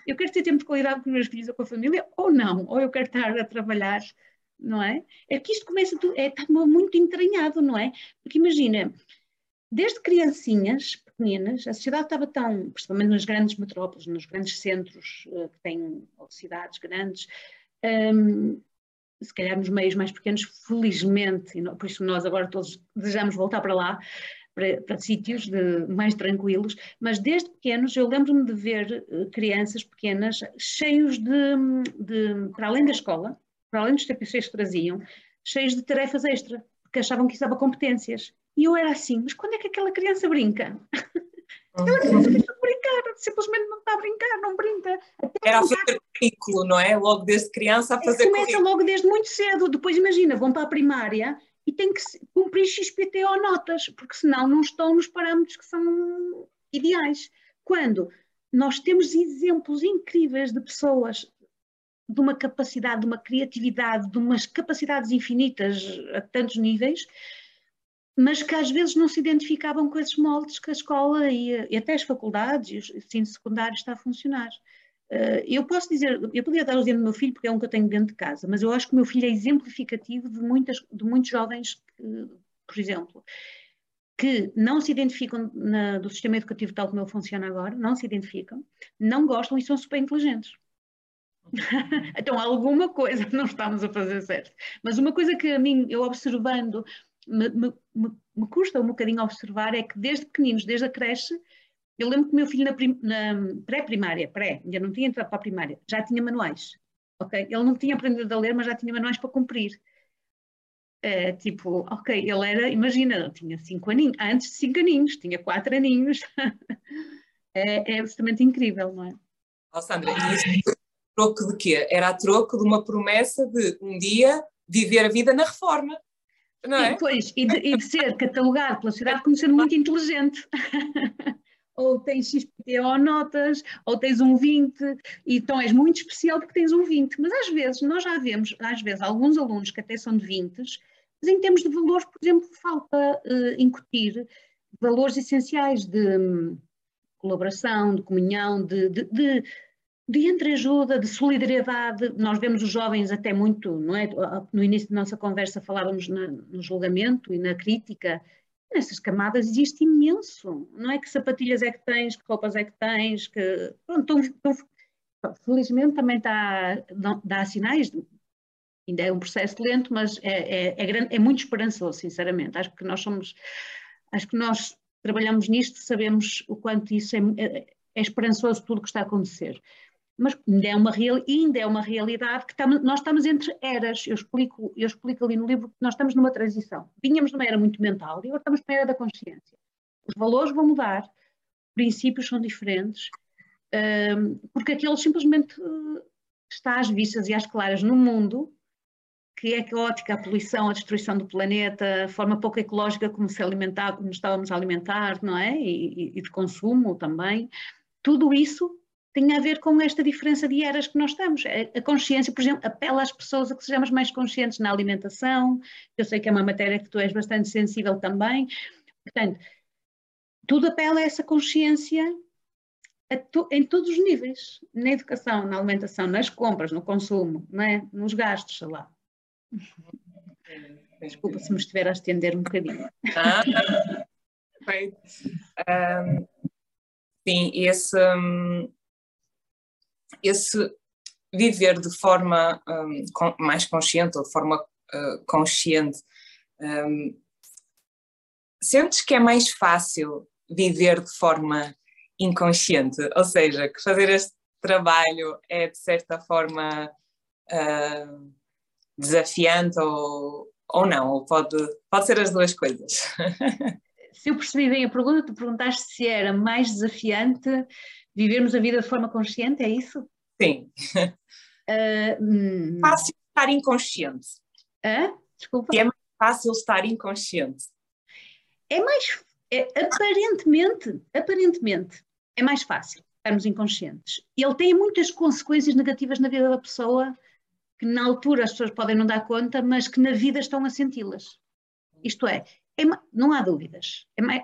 [SPEAKER 2] Eu quero ter tempo de qualidade com os meus filhos ou com a família ou não? Ou eu quero estar a trabalhar, não é? É que isto começa, é, está muito entranhado, não é? Porque imagina, desde criancinhas pequeninas, a sociedade estava tão, principalmente nas grandes metrópoles, nos grandes centros uh, que têm cidades grandes, um, se calhar nos meios mais pequenos, felizmente, por isso nós agora todos desejamos voltar para lá, para, para sítios de, mais tranquilos, mas desde pequenos eu lembro-me de ver eh, crianças pequenas cheios de, de, para além da escola, para além dos TPCs que traziam, cheios de tarefas extra, porque achavam que isso dava competências. E eu era assim, mas quando é que aquela criança brinca? Ela deixa de brincar, simplesmente não está a brincar, não brinca.
[SPEAKER 1] Até Era a fazer currículo, não é? Logo desde criança a fazer
[SPEAKER 2] Começa currículo. logo desde muito cedo, depois imagina, vão para a primária e têm que cumprir XPTO notas, porque senão não estão nos parâmetros que são ideais. Quando nós temos exemplos incríveis de pessoas de uma capacidade, de uma criatividade, de umas capacidades infinitas a tantos níveis, mas que às vezes não se identificavam com esses moldes que a escola e, e até as faculdades e o ensino secundário está a funcionar. Uh, eu posso dizer, eu podia dar o exemplo do meu filho, porque é um que eu tenho dentro de casa, mas eu acho que o meu filho é exemplificativo de, muitas, de muitos jovens, que, por exemplo, que não se identificam na, do sistema educativo tal como ele funciona agora, não se identificam, não gostam e são super inteligentes. então alguma coisa não estamos a fazer certo. Mas uma coisa que a mim, eu observando me, me, me, custa um bocadinho observar é que desde pequeninos, desde a creche, eu lembro que o meu filho na, na pré-primária, pré, ainda não tinha entrado para a primária, já tinha manuais, ok? Ele não tinha aprendido a ler, mas já tinha manuais para cumprir. É, tipo, ok, ele era, imagina, ele tinha cinco aninhos, antes de cinco aninhos, tinha quatro aninhos. é, é absolutamente incrível, não é?
[SPEAKER 1] Oh, Sandra, e isso troco de quê? Era a troco de uma promessa de um dia viver a vida na reforma. Não é?
[SPEAKER 2] E, pois, e de, e de ser catalogado pela sociedade como sendo muito inteligente. ou tens XPT ou notas, ou tens um 20, e então és muito especial porque tens um 20. Mas às vezes, nós já vemos, às vezes, alguns alunos que até são de 20, mas em termos de valores, por exemplo, falta uh, incutir valores essenciais de um, colaboração, de comunhão, de, de, de de entreajuda, de solidariedade. Nós vemos os jovens até muito, não é? No início da nossa conversa falávamos no julgamento e na crítica. Nessas camadas existe imenso. Não é que sapatilhas é que tens, que roupas é que tens, que. Pronto, então, felizmente também está, dá sinais. Ainda é um processo lento, mas é, é, é, grande, é muito esperançoso, sinceramente. Acho que nós somos. Acho que nós trabalhamos nisto, sabemos o quanto isso é, é, é esperançoso tudo o que está a acontecer mas ainda é uma, real, ainda é uma realidade que estamos, nós estamos entre eras. Eu explico, eu explico ali no livro que nós estamos numa transição. Vinhamos numa era muito mental e agora estamos numa era da consciência. Os valores vão mudar, os princípios são diferentes, um, porque aqueles simplesmente uh, está às vistas e às claras no mundo que é caótica a poluição, a destruição do planeta, a forma pouco ecológica como se alimentar, como estávamos a alimentar, não é? E, e de consumo também. Tudo isso tem a ver com esta diferença de eras que nós estamos. A consciência, por exemplo, apela às pessoas a que sejamos mais conscientes na alimentação, eu sei que é uma matéria que tu és bastante sensível também, portanto, tudo apela a essa consciência to, em todos os níveis, na educação, na alimentação, nas compras, no consumo, é? nos gastos, sei lá. Desculpa se me estiver a estender um bocadinho. Ah,
[SPEAKER 1] perfeito. Um, sim, esse, um, esse viver de forma um, com, mais consciente ou de forma uh, consciente, um, sentes que é mais fácil viver de forma inconsciente? Ou seja, que fazer este trabalho é de certa forma uh, desafiante ou, ou não? Ou pode, pode ser as duas coisas?
[SPEAKER 2] Se eu percebi bem a pergunta, tu perguntaste se era mais desafiante Vivermos a vida de forma consciente, é isso?
[SPEAKER 1] Sim. Uh, hum. Fácil estar inconsciente.
[SPEAKER 2] Hã? Desculpa.
[SPEAKER 1] é mais fácil estar inconsciente.
[SPEAKER 2] É mais. É, aparentemente, aparentemente, é mais fácil estarmos inconscientes. Ele tem muitas consequências negativas na vida da pessoa que na altura as pessoas podem não dar conta, mas que na vida estão a senti-las. Isto é, é, não há dúvidas. É mais,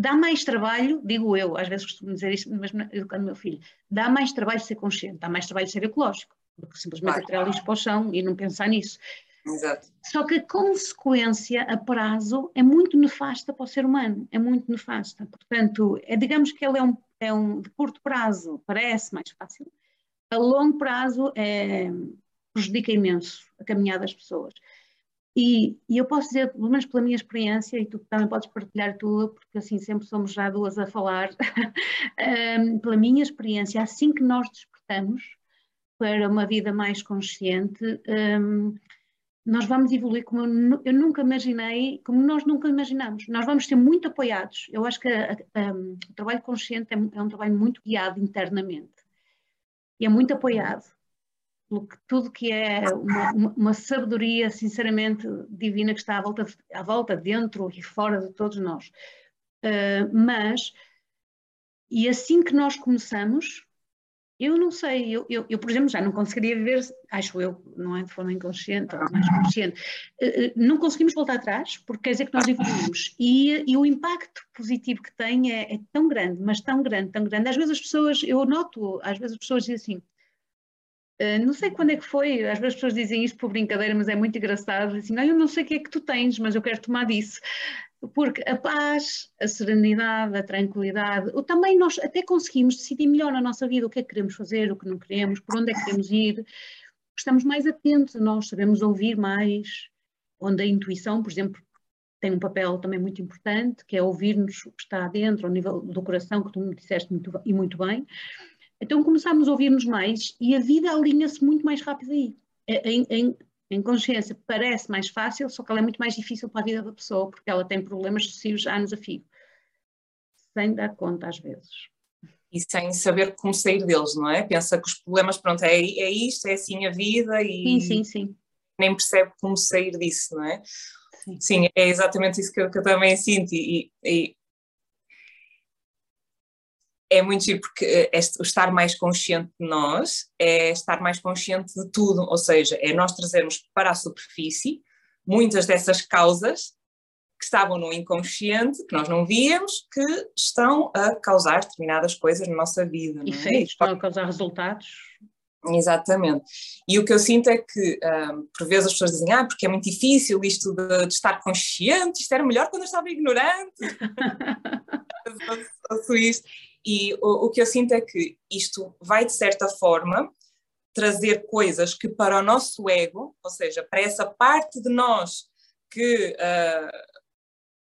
[SPEAKER 2] Dá mais trabalho, digo eu, às vezes costumo dizer isto, mesmo educando o meu filho, dá mais trabalho ser consciente, dá mais trabalho ser ecológico, do que simplesmente atirar lixo para o chão e não pensar nisso.
[SPEAKER 1] Exato.
[SPEAKER 2] Só que a consequência a prazo é muito nefasta para o ser humano, é muito nefasta. Portanto, é, digamos que ele é um, é um de curto prazo, parece mais fácil, a longo prazo é, prejudica imenso a caminhada das pessoas. E, e, eu posso dizer, pelo menos pela minha experiência, e tu também podes partilhar a tua, porque assim sempre somos já duas a falar, um, pela minha experiência, assim que nós despertamos para uma vida mais consciente, um, nós vamos evoluir como eu, eu, nunca imaginei, como nós nunca imaginamos. Nós vamos ser muito apoiados. Eu acho que um, o trabalho consciente é, é um trabalho muito guiado internamente. E é muito apoiado tudo que é uma, uma, uma, sabedoria sinceramente divina que está à volta, à volta, dentro e fora de todos nós. Uh, mas, e assim que nós começamos, eu não sei, eu, eu, eu, por exemplo, já não conseguiria viver, acho eu, não é de forma inconsciente ou mais consciente, uh, não conseguimos voltar atrás, porque quer dizer que nós evoluímos. E, e o impacto positivo que tem é, é, tão grande, mas tão grande, tão grande. Às vezes as pessoas, eu noto, às vezes as pessoas dizem assim, não sei quando é que foi, às vezes as pessoas dizem isto por brincadeira, mas é muito engraçado. Assim, não, eu não sei o que é que tu tens, mas eu quero tomar disso. Porque a paz, a serenidade, a tranquilidade, ou também nós até conseguimos decidir melhor na nossa vida o que é que queremos fazer, o que não queremos, por onde é que queremos ir. Estamos mais atentos a nós, sabemos ouvir mais, onde a intuição, por exemplo, tem um papel também muito importante, que é ouvir-nos o que está dentro, ao nível do coração, que tu me disseste muito, e muito bem. Então começamos a ouvir-nos mais e a vida alinha-se muito mais rápido aí. Em, em, em, consciência parece mais fácil, só que ela é muito mais difícil para a vida da pessoa, porque ela tem problemas sucessivos anos a fio, sem dar conta às vezes.
[SPEAKER 1] E sem saber como sair deles, não é? Pensa que os problemas, pronto, é, é isto, é assim a vida e
[SPEAKER 2] sim, sim, sim.
[SPEAKER 1] nem percebe como sair disso, não é? Sim, sim é exatamente isso que eu, que eu também sinto e, e é muito giro porque eh, este, o estar mais consciente de nós é estar mais consciente de tudo, ou seja, é nós trazermos para a superfície muitas dessas causas que estavam no inconsciente, que nós não víamos, que estão a causar determinadas coisas na nossa vida.
[SPEAKER 2] E é? estão a causar resultados.
[SPEAKER 1] Exatamente. E o que eu sinto é que, um, por vezes, as pessoas dizem, ah, porque é muito difícil isto de, de estar consciente, isto era melhor quando eu estava ignorante. isto. E o, o que eu sinto é que isto vai, de certa forma, trazer coisas que para o nosso ego, ou seja, para essa parte de nós que uh,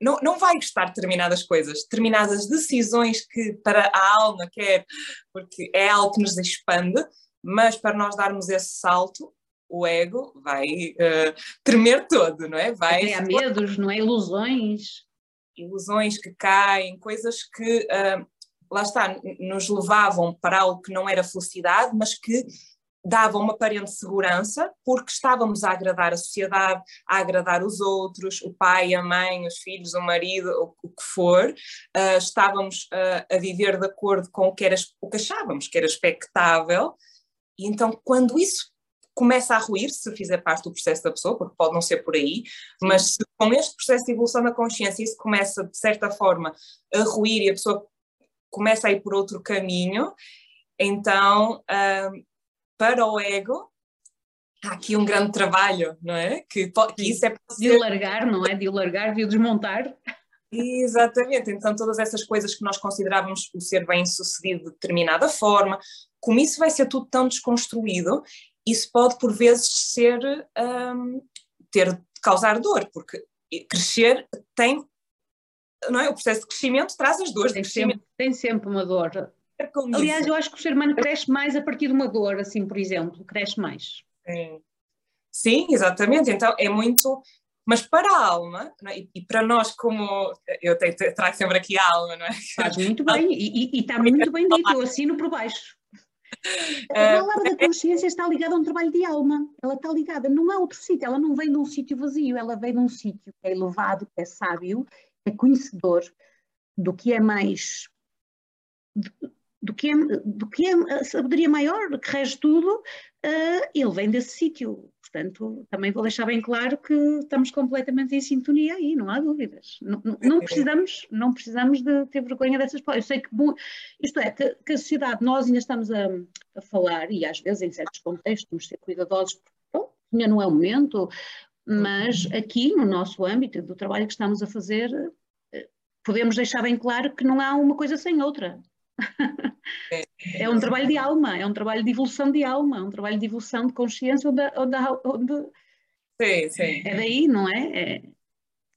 [SPEAKER 1] não, não vai gostar de determinadas coisas, determinadas decisões que para a alma quer, porque é algo que nos expande, mas para nós darmos esse salto, o ego vai uh, tremer todo, não é? Vai.
[SPEAKER 2] Há medos, não é? Ilusões.
[SPEAKER 1] Ilusões que caem, coisas que uh, lá está, nos levavam para algo que não era felicidade, mas que davam uma aparente segurança, porque estávamos a agradar a sociedade, a agradar os outros, o pai, a mãe, os filhos, o marido, o, o que for, uh, estávamos uh, a viver de acordo com o que, era, o que achávamos que era expectável, e então quando isso começa a ruir, se fizer parte do processo da pessoa, porque pode não ser por aí, mas se com este processo de evolução da consciência isso começa, de certa forma, a ruir e a pessoa começa a ir por outro caminho, então, um, para o ego, há aqui um grande trabalho, não é? Que, que isso é
[SPEAKER 2] De largar, não é? De largar, de desmontar.
[SPEAKER 1] Exatamente, então todas essas coisas que nós considerávamos o ser bem sucedido de determinada forma, como isso vai ser tudo tão desconstruído, isso pode por vezes ser, um, ter, causar dor, porque crescer tem não é? O processo de crescimento traz as dores
[SPEAKER 2] tem Sempre, tem sempre uma dor. É Aliás, eu acho que o ser humano cresce mais a partir de uma dor, assim, por exemplo, cresce mais.
[SPEAKER 1] É. Sim, exatamente. Então é muito. Mas para a alma, é? e, para nós, como. Eu tenho, trago sempre aqui a alma, não é?
[SPEAKER 2] Faz muito bem, e, e está muito bem dito, eu assino por baixo. A palavra da consciência está ligada a um trabalho de alma. Ela está ligada, não é outro sítio, ela não vem de um sítio vazio, ela vem de um sítio que é elevado, que é sábio é conhecedor do que é mais do que é, do que é a sabedoria maior, que rege tudo, uh, ele vem desse sítio. Portanto, também vou deixar bem claro que estamos completamente em sintonia aí, não há dúvidas. Não, não precisamos, não precisamos de ter vergonha dessas palavras. Eu sei que, isto é, que, que, a sociedade, nós ainda estamos a, a, falar, e às vezes em certos contextos, temos de ser cuidadosos, porque bom, ainda não é o momento, mas aqui no nosso âmbito do trabalho que estamos a fazer, podemos deixar bem claro que não há uma coisa sem outra. É um trabalho de alma, é um trabalho de evolução de alma, é um trabalho de evolução de consciência onde, onde, onde
[SPEAKER 1] sim, sim.
[SPEAKER 2] é daí, não é? é...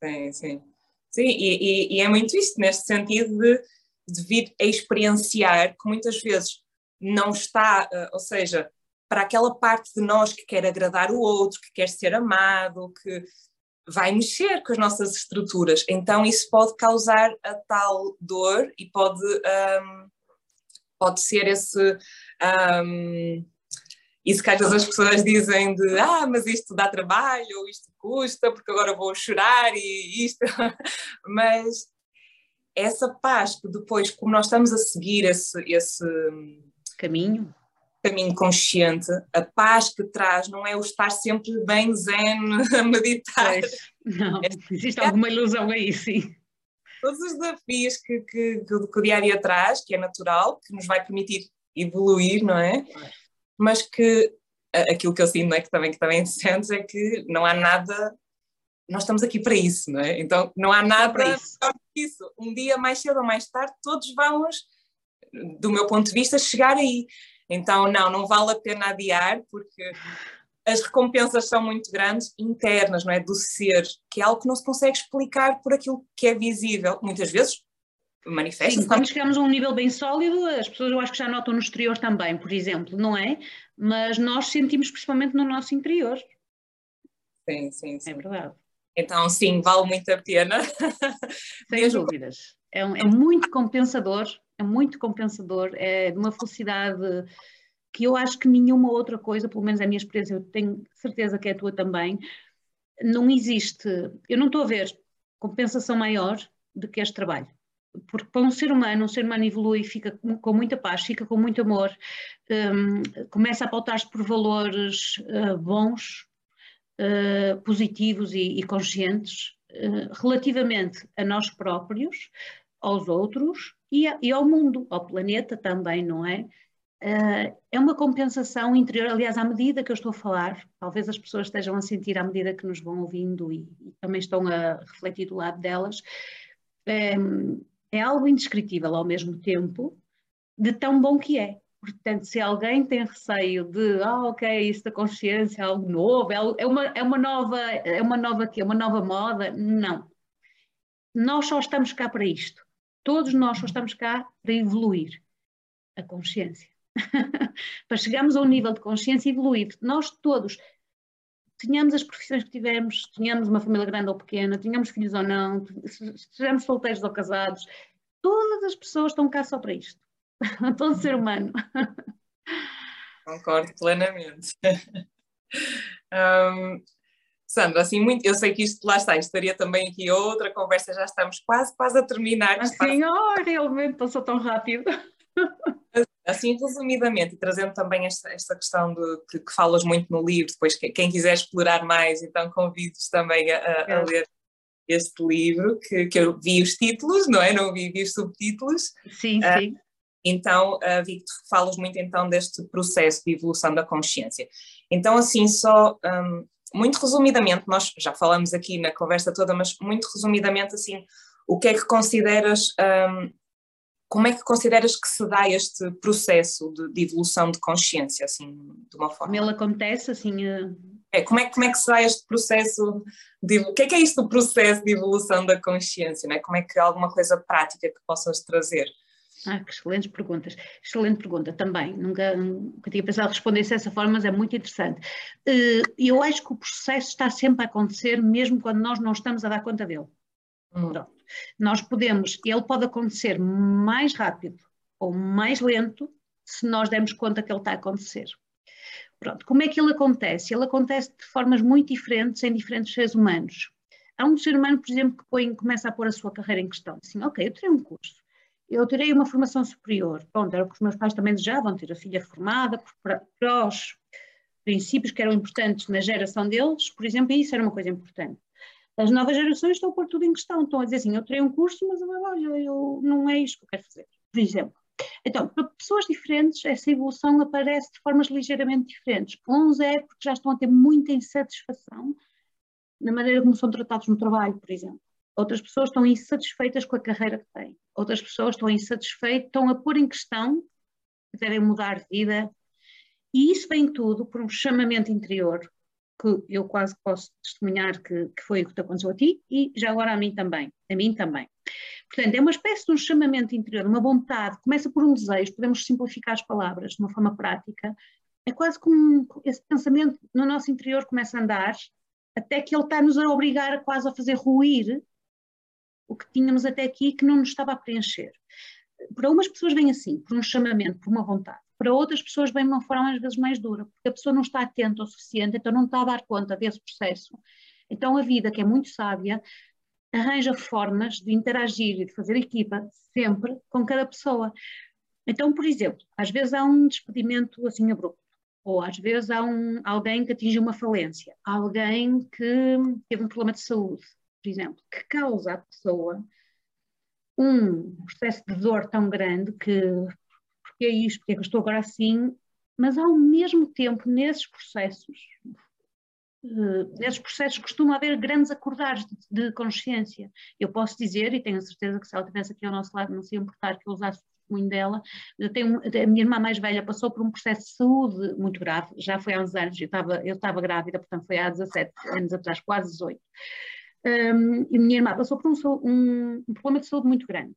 [SPEAKER 1] Sim, sim. Sim, e, e, e, é muito isto, neste sentido de, de vir a experienciar que muitas vezes não está, eh, ou seja, para aquela parte de nós que quer agradar o outro, que quer ser amado, que vai mexer com as nossas estruturas. Então isso pode causar a tal dor e pode, um, pode ser esse. Um, isso que às vezes as pessoas dizem de ah, mas isto dá trabalho, ou isto custa, porque agora vou chorar e isto. mas essa paz que depois, como nós estamos a seguir esse, esse
[SPEAKER 2] caminho,
[SPEAKER 1] caminho consciente, a paz que traz não é o estar sempre bem zen a meditar. Pois,
[SPEAKER 2] não, é, existe alguma ilusão aí, sim.
[SPEAKER 1] Todos os desafios que, que, que, que, o dia a dia traz, que é natural, que nos vai permitir evoluir, não é? Mas que aquilo que eu sinto, não é? Que também, que também sentes é que não há nada. Nós estamos aqui para isso, não é? Então não há nada para isso. isso. Um dia mais cedo ou mais tarde, todos vamos, do meu ponto de vista, chegar aí. Então, não, não vale a pena adiar, porque as recompensas são muito grandes, internas, não é? Do ser, que é algo que não se consegue explicar por aquilo que é visível. Muitas vezes manifesta.
[SPEAKER 2] Sim, quando chegamos a um nível bem sólido, as pessoas eu acho que já notam no exterior também, por exemplo, não é? Mas nós sentimos principalmente no nosso interior.
[SPEAKER 1] Sim, sim, sim.
[SPEAKER 2] É verdade.
[SPEAKER 1] Então, sim, vale muito a pena.
[SPEAKER 2] Sem dúvidas. É, é muito compensador, é muito compensador, é de uma felicidade que eu acho que nenhuma outra coisa, pelo menos a minha experiência, eu tenho certeza que é a tua também, não existe, eu não estou a ver compensação maior do que este trabalho. Porque para um ser humano, um ser humano evolui, fica com muita paz, fica com muito amor, um, começa a pautar-se por valores uh, bons, uh, positivos e, e conscientes, uh, relativamente a nós próprios, aos outros e, e ao mundo, ao planeta também, não é? Uh, é uma compensação interior, aliás, à medida que eu estou a falar, talvez as pessoas estejam a sentir à medida que nos vão ouvindo e, e também estão a refletir do lado delas, é, é, algo indescritível ao mesmo tempo, de tão bom que é. Portanto, se alguém tem receio de, ah, ok, isso da consciência é algo novo, é, é uma, é uma nova, é uma nova quê? Uma nova moda? Não. Nós só estamos cá para isto. Todos nós só estamos cá para evoluir a consciência. para chegarmos a um nível de consciência evoluído. Nós todos, tenhamos as profissões que tivemos, tenhamos uma família grande ou pequena, tenhamos filhos ou não, sejamos solteiros ou casados, todas as pessoas estão cá só para isto. Todo ser humano.
[SPEAKER 1] Concordo plenamente. um, Sandra, assim, muito, eu sei que isto, lá está, estaria também aqui outra conversa, já estamos quase, quase a terminar.
[SPEAKER 2] Assim, oh, realmente passou tão rápido.
[SPEAKER 1] Assim, resumidamente, e trazendo também esta, esta questão de, que, que, falas muito no livro, depois quem quiser explorar mais, então convido-vos também a, a, a, ler este livro, que, que eu vi os títulos, não é? Não vi, vi os subtítulos.
[SPEAKER 2] Sim, uh, sim.
[SPEAKER 1] Então, uh, vi que tu falas muito então deste processo de evolução da consciência. Então, assim, só um, muito resumidamente, nós já falamos aqui na conversa toda, mas muito resumidamente, assim, o que é que consideras um, como é que consideras que se dá este processo de, de evolução de consciência, assim, de uma forma?
[SPEAKER 2] Como ele acontece, assim... Uh...
[SPEAKER 1] É, como, é, como é que se dá este processo de... O que é que é isto do processo de evolução da consciência, né? Como é que alguma coisa prática que possas trazer?
[SPEAKER 2] Ah, que excelentes perguntas. Excelente pergunta também. Nunca, nunca tinha pensado responder dessa forma, mas é muito interessante. Eh, eu acho que o processo está sempre a acontecer, mesmo quando nós não estamos a dar conta dele. Hum. Nós podemos, ele pode acontecer mais rápido ou mais lento se nós dermos conta que ele está a acontecer. Pronto, como é que ele acontece? Ele acontece de formas muito diferentes em diferentes seres humanos. Há um ser humano, por exemplo, que põe, começa a pôr a sua carreira em questão. Assim, ok, eu tirei um curso, eu tirei uma formação superior. Pronto, era o que os meus pais também desejavam, ter a filha formada, para, para os princípios que eram importantes na geração deles, por exemplo, e isso era uma coisa importante. As novas gerações estão a pôr tudo em questão, estão a dizer assim, eu terei um curso, mas olha, eu, não é isto que eu quero fazer, por exemplo. Então, para pessoas diferentes, essa evolução aparece de formas ligeiramente diferentes. Uns é porque já estão a ter muita insatisfação na maneira como são tratados no trabalho, por exemplo. Outras pessoas estão insatisfeitas com a carreira que têm. Outras pessoas estão insatisfeitas, estão a pôr em questão que devem mudar de vida. E isso vem tudo por um chamamento interior, que eu quase posso testemunhar que, que foi o que te aconteceu a ti e já agora a mim também, a mim também. Portanto, é uma espécie de um chamamento interior, uma vontade, começa por um desejo, podemos simplificar as palavras de uma forma prática, é quase como esse pensamento no nosso interior começa a andar, até que ele está-nos a obrigar quase a fazer ruir o que tínhamos até aqui que não nos estava a preencher. Para umas pessoas vem assim, por um chamamento, por uma vontade para outras pessoas vem de uma forma às vezes mais dura, porque a pessoa não está atenta o suficiente, então não está a dar conta desse processo. Então a vida, que é muito sábia, arranja formas de interagir e de fazer equipa sempre com cada pessoa. Então, por exemplo, às vezes há um despedimento assim abrupto, ou às vezes há um, alguém que atinge uma falência, alguém que teve um problema de saúde, por exemplo, que causa à pessoa um processo de dor tão grande que porque é isto, porque é que eu estou agora assim, mas ao mesmo tempo, nesses processos, uh, nesses processos costuma haver grandes acordares de, de, consciência. Eu posso dizer, e tenho a certeza que se ela estivesse aqui ao nosso lado não se importar que eu usasse o testemunho dela, eu tenho, a minha irmã mais velha passou por um processo de saúde muito grave, já foi há uns anos, eu estava, eu estava grávida, portanto foi há 17 anos atrás, quase 18. Um, e minha irmã passou por um, um, um problema de saúde muito grande.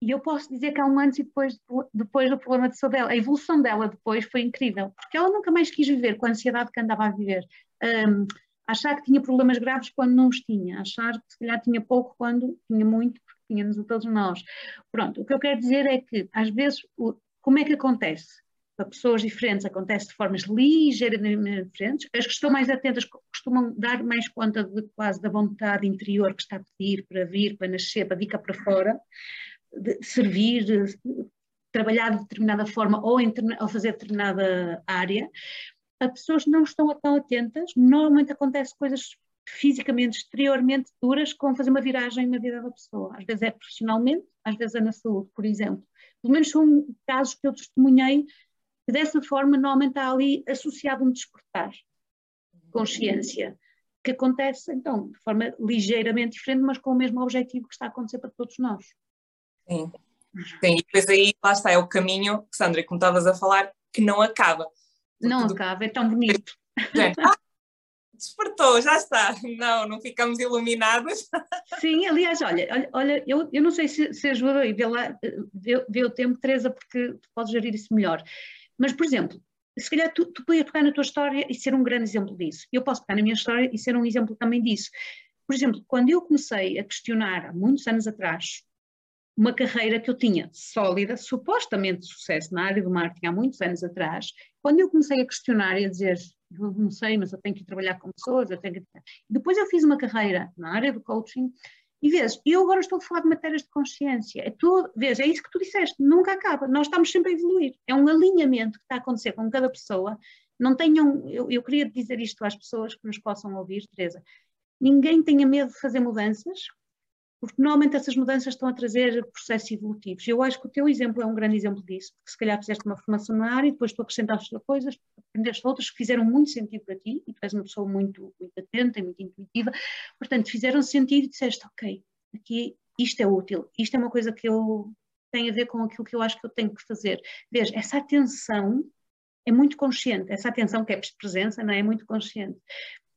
[SPEAKER 2] E eu posso dizer que há um antes e depois, depois do problema de saúde dela. A evolução dela depois foi incrível, porque ela nunca mais quis viver com a ansiedade que andava a viver. Um, achar que tinha problemas graves quando não os tinha, achar que se calhar tinha pouco quando tinha muito, porque tínhamos a todos nós. Pronto, o que eu quero dizer é que, às vezes, o, como é que acontece? Para pessoas diferentes acontece de formas ligeiramente diferentes. As que estão mais atentas costumam dar mais conta de quase da vontade interior que está a pedir para vir, para nascer, para vir cá para fora de servir, de trabalhar de determinada forma ou, ou fazer determinada área, as pessoas não estão tão atentas, normalmente acontece coisas fisicamente, exteriormente duras com fazer uma viragem na vida da pessoa. Às vezes é profissionalmente, às vezes é na saúde, por exemplo. Pelo menos são casos que eu testemunhei que dessa forma normalmente está ali associado um despertar, consciência, que acontece então de forma ligeiramente diferente, mas com o mesmo objetivo que está a acontecer para todos nós.
[SPEAKER 1] Sim. Sim, e depois aí, lá está, é o caminho, Sandra, como estavas a falar, que não acaba.
[SPEAKER 2] Não acaba, é tão bonito.
[SPEAKER 1] Gente, ah, despertou, já está. Não, não ficamos iluminados.
[SPEAKER 2] Sim, aliás, olha, olha eu, eu não sei se, se ajuda aí, vê, lá, vê, vê o tempo, Teresa, porque tu podes gerir isso melhor. Mas, por exemplo, se calhar tu, tu podias pegar na tua história e ser um grande exemplo disso. Eu posso pegar na minha história e ser um exemplo também disso. Por exemplo, quando eu comecei a questionar, há muitos anos atrás, uma carreira que eu tinha sólida, supostamente de sucesso na área do marketing há muitos anos atrás, quando eu comecei a questionar e a dizer, não sei, mas eu tenho que trabalhar com pessoas, eu tenho que... Depois eu fiz uma carreira na área do coaching e vês, eu agora estou a falar de matérias de consciência, é tudo, vês, é isso que tu disseste, nunca acaba, nós estamos sempre a evoluir, é um alinhamento que está a acontecer com cada pessoa, não tenham, eu, eu queria dizer isto às pessoas que nos possam ouvir, Teresa, ninguém tenha medo de fazer mudanças, porque normalmente essas mudanças estão a trazer processos evolutivos. Eu acho que o teu exemplo é um grande exemplo disso, porque se calhar fizeste uma formação na área e depois tu acrescentaste coisas, aprendeste outras que fizeram muito sentido para ti, e tu és uma pessoa muito, muito atenta e muito intuitiva, portanto fizeram sentido e disseste, ok, aqui isto é útil, isto é uma coisa que eu tem a ver com aquilo que eu acho que eu tenho que fazer. Veja, essa atenção é muito consciente, essa atenção que é presença, não é? é muito consciente.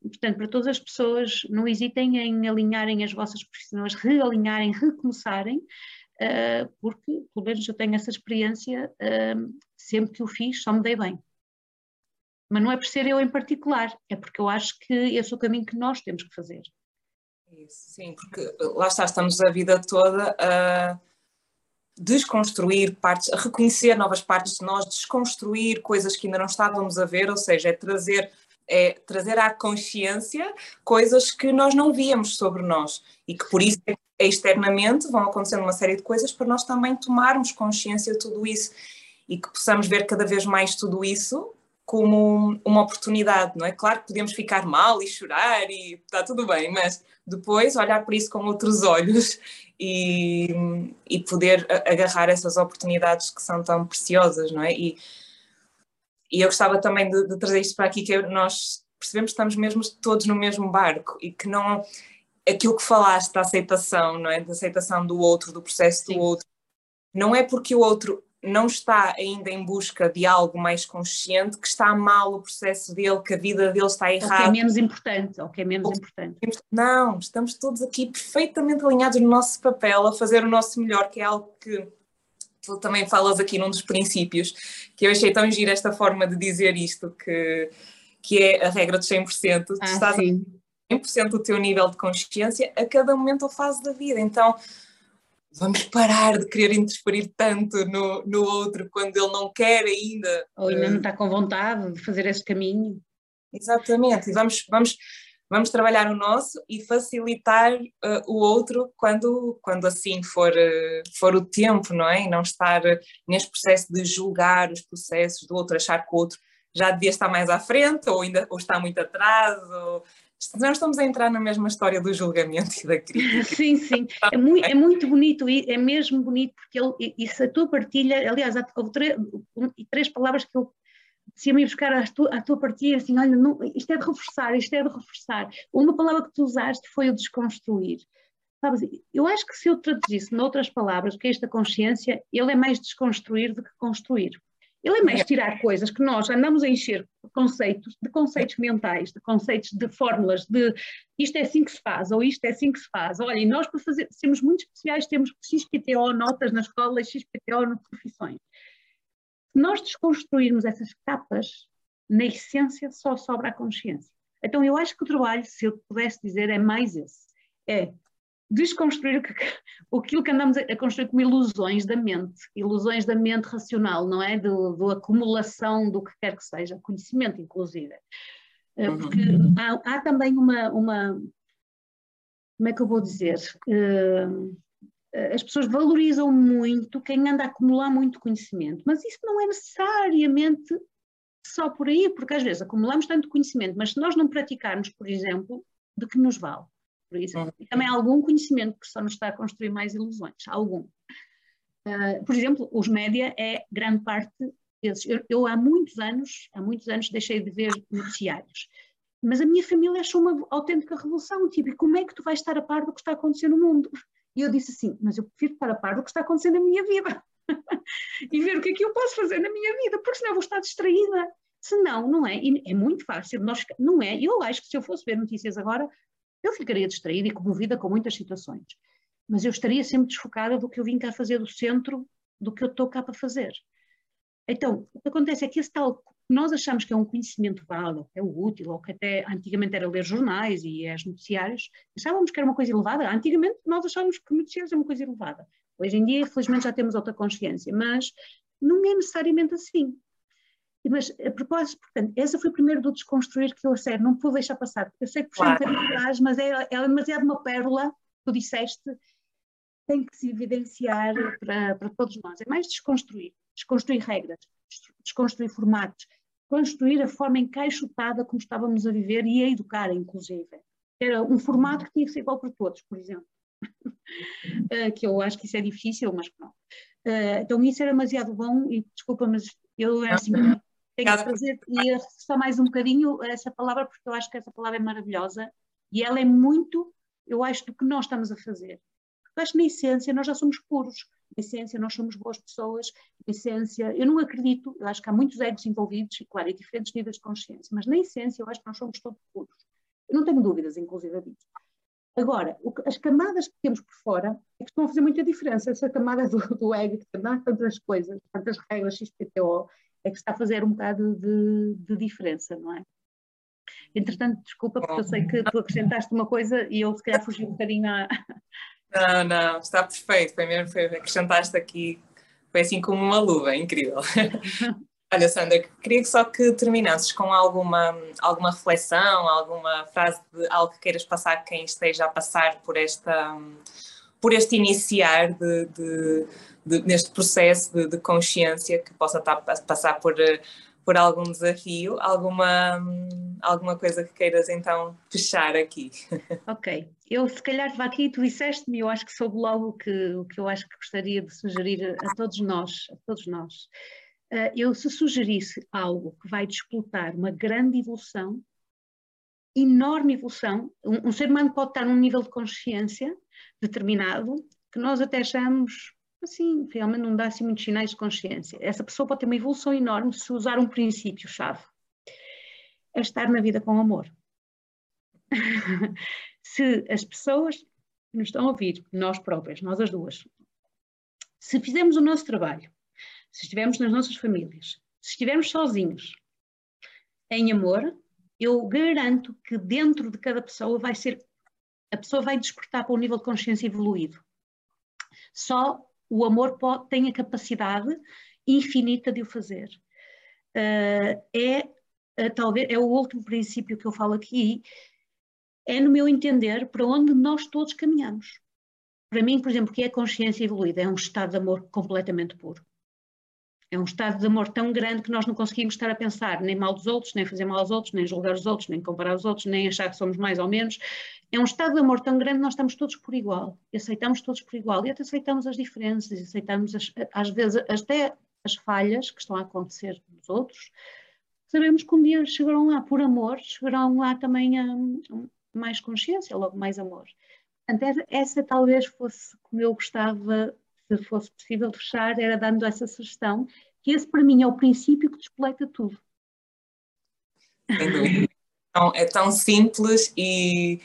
[SPEAKER 2] Portanto, para todas as pessoas, não hesitem em alinharem as vossas profissões, realinharem, recomeçarem, uh, porque, pelo menos eu tenho essa experiência, uh, sempre que o fiz, só me dei bem. Mas não é por ser eu em particular, é porque eu acho que esse é o caminho que nós temos que fazer.
[SPEAKER 1] Isso, sim, porque lá está, estamos a vida toda a desconstruir partes, a reconhecer novas partes de nós, desconstruir coisas que ainda não estávamos a ver, ou seja, é trazer é trazer à consciência coisas que nós não víamos sobre nós e que por isso externamente vão acontecendo uma série de coisas para nós também tomarmos consciência de tudo isso e que possamos ver cada vez mais tudo isso como uma oportunidade, não é? Claro que podemos ficar mal e chorar e está tudo bem, mas depois olhar para isso com outros olhos e, e poder agarrar essas oportunidades que são tão preciosas, não é? E, e eu gostava também de, de trazer isto para aqui, que nós percebemos que estamos mesmo todos no mesmo barco e que não aquilo que falaste da aceitação, não é? Da aceitação do outro, do processo Sim. do outro, não é porque o outro não está ainda em busca de algo mais consciente que está mal o processo dele, que a vida dele está errada. Ou que
[SPEAKER 2] é menos importante, ou que é menos ou importante.
[SPEAKER 1] Não, estamos todos aqui perfeitamente alinhados no nosso papel, a fazer o nosso melhor, que é algo que tu também falas aqui num dos princípios, que eu achei tão gira esta forma de dizer isto, que, que é a regra dos 100%. Tu
[SPEAKER 2] ah, estás sim.
[SPEAKER 1] a 100% do teu nível de consciência a cada momento ou fase da vida. Então, vamos parar de querer interferir tanto no, no outro quando ele não quer ainda.
[SPEAKER 2] Ou ainda não está com vontade de fazer esse caminho.
[SPEAKER 1] Exatamente, e vamos, vamos vamos trabalhar o nosso e facilitar uh, o outro quando, quando assim for, uh, for o tempo, não é? E não estar neste processo de julgar os processos do outro, achar que o outro já devia estar mais à frente ou ainda ou está muito atrás. Ou... Nós estamos a entrar na mesma história do julgamento e da crítica.
[SPEAKER 2] Sim, sim, é muito, é muito bonito é mesmo bonito porque ele, isso a tua partilha, aliás, houve três, três palavras que eu se me buscar à tua, tua partida, assim, olha, não, isto é de reforçar, isto é de reforçar. Uma palavra que tu usaste foi o desconstruir. Sabes, eu acho que se eu traduzisse noutras palavras, que é esta consciência, ele é mais desconstruir do que construir. Ele é mais tirar coisas que nós andamos a encher conceitos, de conceitos mentais, de conceitos de fórmulas, de isto é assim que se faz, ou isto é assim que se faz. Olha, e nós para fazer, sermos muito especiais, temos XPTO notas na escola XPTO nas profissões. Se nós desconstruirmos essas capas, na essência só sobra a consciência. Então eu acho que o trabalho, se eu pudesse dizer, é mais esse. É desconstruir aquilo que andamos a construir como ilusões da mente, ilusões da mente racional, não é? Do, do acumulação do que quer que seja, conhecimento inclusive. Porque uhum. há, há, também uma, uma, como é que eu vou dizer? Uh, as pessoas valorizam muito quem anda a acumular muito conhecimento, mas isso não é necessariamente só por aí, porque às vezes acumulamos tanto conhecimento, mas se nós não praticarmos, por exemplo, de que nos vale? Por isso, e também algum conhecimento que só nos está a construir mais ilusões, algum. Uh, por exemplo, os média é grande parte desses. Eu, eu, há muitos anos, há muitos anos deixei de ver noticiários, mas a minha família achou uma autêntica revolução, tipo, e como é que tu vais estar a par do que está acontecendo no mundo? E eu disse assim, mas eu prefiro estar a par do que está acontecendo na minha vida e ver o que é que eu posso fazer na minha vida, porque senão vou estar distraída. Se não, não é. E é muito fácil. Nós, não é. Eu acho que se eu fosse ver notícias agora, eu ficaria distraída e comovida com muitas situações, mas eu estaria sempre desfocada do que eu vim cá fazer do centro, do que eu estou cá para fazer. Então, o que acontece é que esse tal nós achamos que é um conhecimento válido, que é útil, ou que até antigamente era ler jornais e as noticiários, achávamos que era uma coisa elevada. Antigamente nós achávamos que noticiários é uma coisa elevada. Hoje em dia, felizmente, já temos outra consciência, mas não é necessariamente assim. Mas, a propósito, portanto, essa foi o primeiro do desconstruir que eu, a sério, não pude deixar passar. Eu sei que puxei claro. um bocadinho atrás, mas é, é demasiado uma pérola, tu disseste, tem que se evidenciar para, para todos nós. É mais desconstruir, desconstruir regras, desconstruir formatos, construir a forma encaixotada como estávamos a viver e a educar, inclusive. Era um formato que tinha que ser igual para todos, por exemplo. uh, que eu acho que isso é difícil, mas pronto. Uh, então isso era demasiado bom e desculpa, mas eu assim, tenho que fazer e só mais um bocadinho essa palavra, porque eu acho que essa palavra é maravilhosa e ela é muito, eu acho, do que nós estamos a fazer. Eu acho que na essência nós já somos puros, essência nós somos boas pessoas, essência, eu não acredito, eu acho que há muitos egos envolvidos e, claro, e diferentes níveis de consciência, mas na essência eu acho que nós somos todos puros. Eu não tenho dúvidas, inclusive, disso. Agora, as camadas que temos por fora é que estão a fazer muita diferença. Essa camada do, do ego, que dá tantas coisas, tantas regras XPTO, é que está a fazer um bocado de, de diferença, não é? Entretanto, desculpa, porque eu sei que tu acrescentaste uma coisa e eu se calhar fugi um bocadinho à.
[SPEAKER 1] Não, não, está perfeito. Foi mesmo, foi, acrescentaste aqui, foi assim como uma luva, incrível. Olha, Sandra, queria só que terminasses com alguma, alguma reflexão, alguma frase de algo que queiras passar a quem esteja a passar por esta por este iniciar de, de, de neste processo de, de, consciência que possa estar a passar por, por algum desafio, alguma, alguma coisa que queiras então fechar aqui.
[SPEAKER 2] Ok, eu se calhar estava aqui tu disseste-me, eu acho que soube logo o que, o que eu acho que gostaria de sugerir a todos nós, a todos nós. Uh, eu se sugerisse algo que vai disputar uma grande evolução, enorme evolução, um, um, ser humano pode estar num nível de consciência determinado que nós até achamos assim, realmente não dá assim muitos sinais de consciência. Essa pessoa pode ter uma evolução enorme se usar um princípio-chave. É estar na vida com amor. se as pessoas nos estão a ouvir, nós próprias, nós as duas, se fizermos o nosso trabalho se estivermos nas nossas famílias, se estivermos sozinhos, em amor, eu garanto que dentro de cada pessoa vai ser, a pessoa vai despertar para um nível de consciência evoluído. Só o amor pode, tem a capacidade infinita de o fazer. Uh, é, uh, talvez, é o último princípio que eu falo aqui, é no meu entender para onde nós todos caminhamos. Para mim, por exemplo, que é consciência evoluída, é um estado de amor completamente puro. É um estado de amor tão grande que nós não conseguimos estar a pensar nem mal dos outros, nem fazer mal aos outros, nem julgar os outros, nem comparar os outros, nem achar que somos mais ou menos. É um estado de amor tão grande nós estamos todos por igual. E aceitamos todos por igual. E até aceitamos as diferenças, aceitamos as, às vezes até as falhas que estão a acontecer dos outros, sabemos que um dia chegarão lá por amor, chegarão lá também a, mais consciência, logo mais amor. Portanto, essa talvez fosse como eu gostava, se fosse possível fechar, era dando essa sugestão, que esse para mim é o princípio que despoleta tudo.
[SPEAKER 1] Sem dúvida. Então, é tão simples e,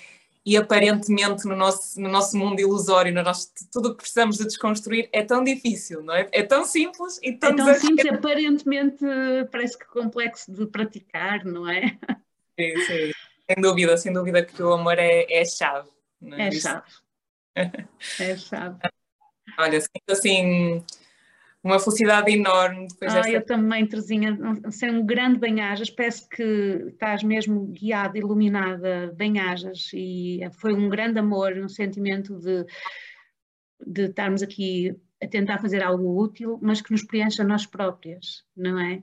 [SPEAKER 1] e aparentemente no nosso, no nosso mundo ilusório, no nosso, tudo o que precisamos de desconstruir é tão difícil, não é? É tão simples e tão
[SPEAKER 2] É tão simples, aparentemente parece que complexo de praticar, não é?
[SPEAKER 1] Sim, sim. Sem dúvida, sem dúvida que o amor é, é a chave.
[SPEAKER 2] É, é a chave. é a chave.
[SPEAKER 1] Olha, sinto assim uma felicidade enorme depois
[SPEAKER 2] ah, desta... eu também, Terezinha, ser um grande bem-ajas, peço que estás mesmo guiada, iluminada, bem-ajas, e foi um grande amor, um sentimento de, de estarmos aqui a tentar fazer algo útil, mas que nos preencha a nós próprias, não é?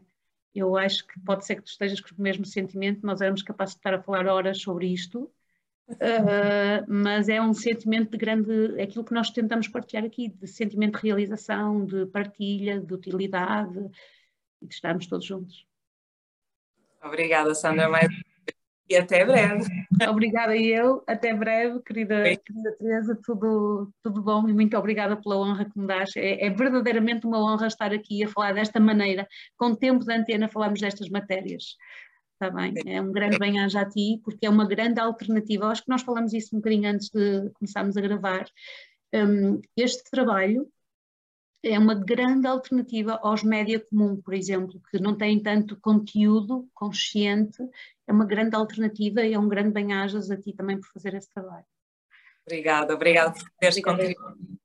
[SPEAKER 2] Eu acho que pode ser que tu estejas com o mesmo sentimento, nós éramos capazes de estar a falar horas sobre isto, Uh, mas é um sentimento de grande, é aquilo que nós tentamos partilhar aqui, de sentimento de realização, de partilha, de utilidade e de estarmos todos juntos.
[SPEAKER 1] Obrigada, Sandra, mais e até breve.
[SPEAKER 2] Obrigada eu, até breve, querida, querida Teresa, tudo, tudo bom e muito obrigada pela honra que me dás. É, é, verdadeiramente uma honra estar aqui a falar desta maneira, com tempo de antena, falamos destas matérias. Está bem? É um grande bem-aja a ti, porque é uma grande alternativa. Acho que nós falamos isso um bocadinho antes de começarmos a gravar. Um, este trabalho é uma grande alternativa aos média comum, por exemplo, que não têm tanto conteúdo consciente, é uma grande alternativa e é um grande bem-ajas a ti também por fazer esse trabalho.
[SPEAKER 1] Obrigada, obrigada por teres contribuído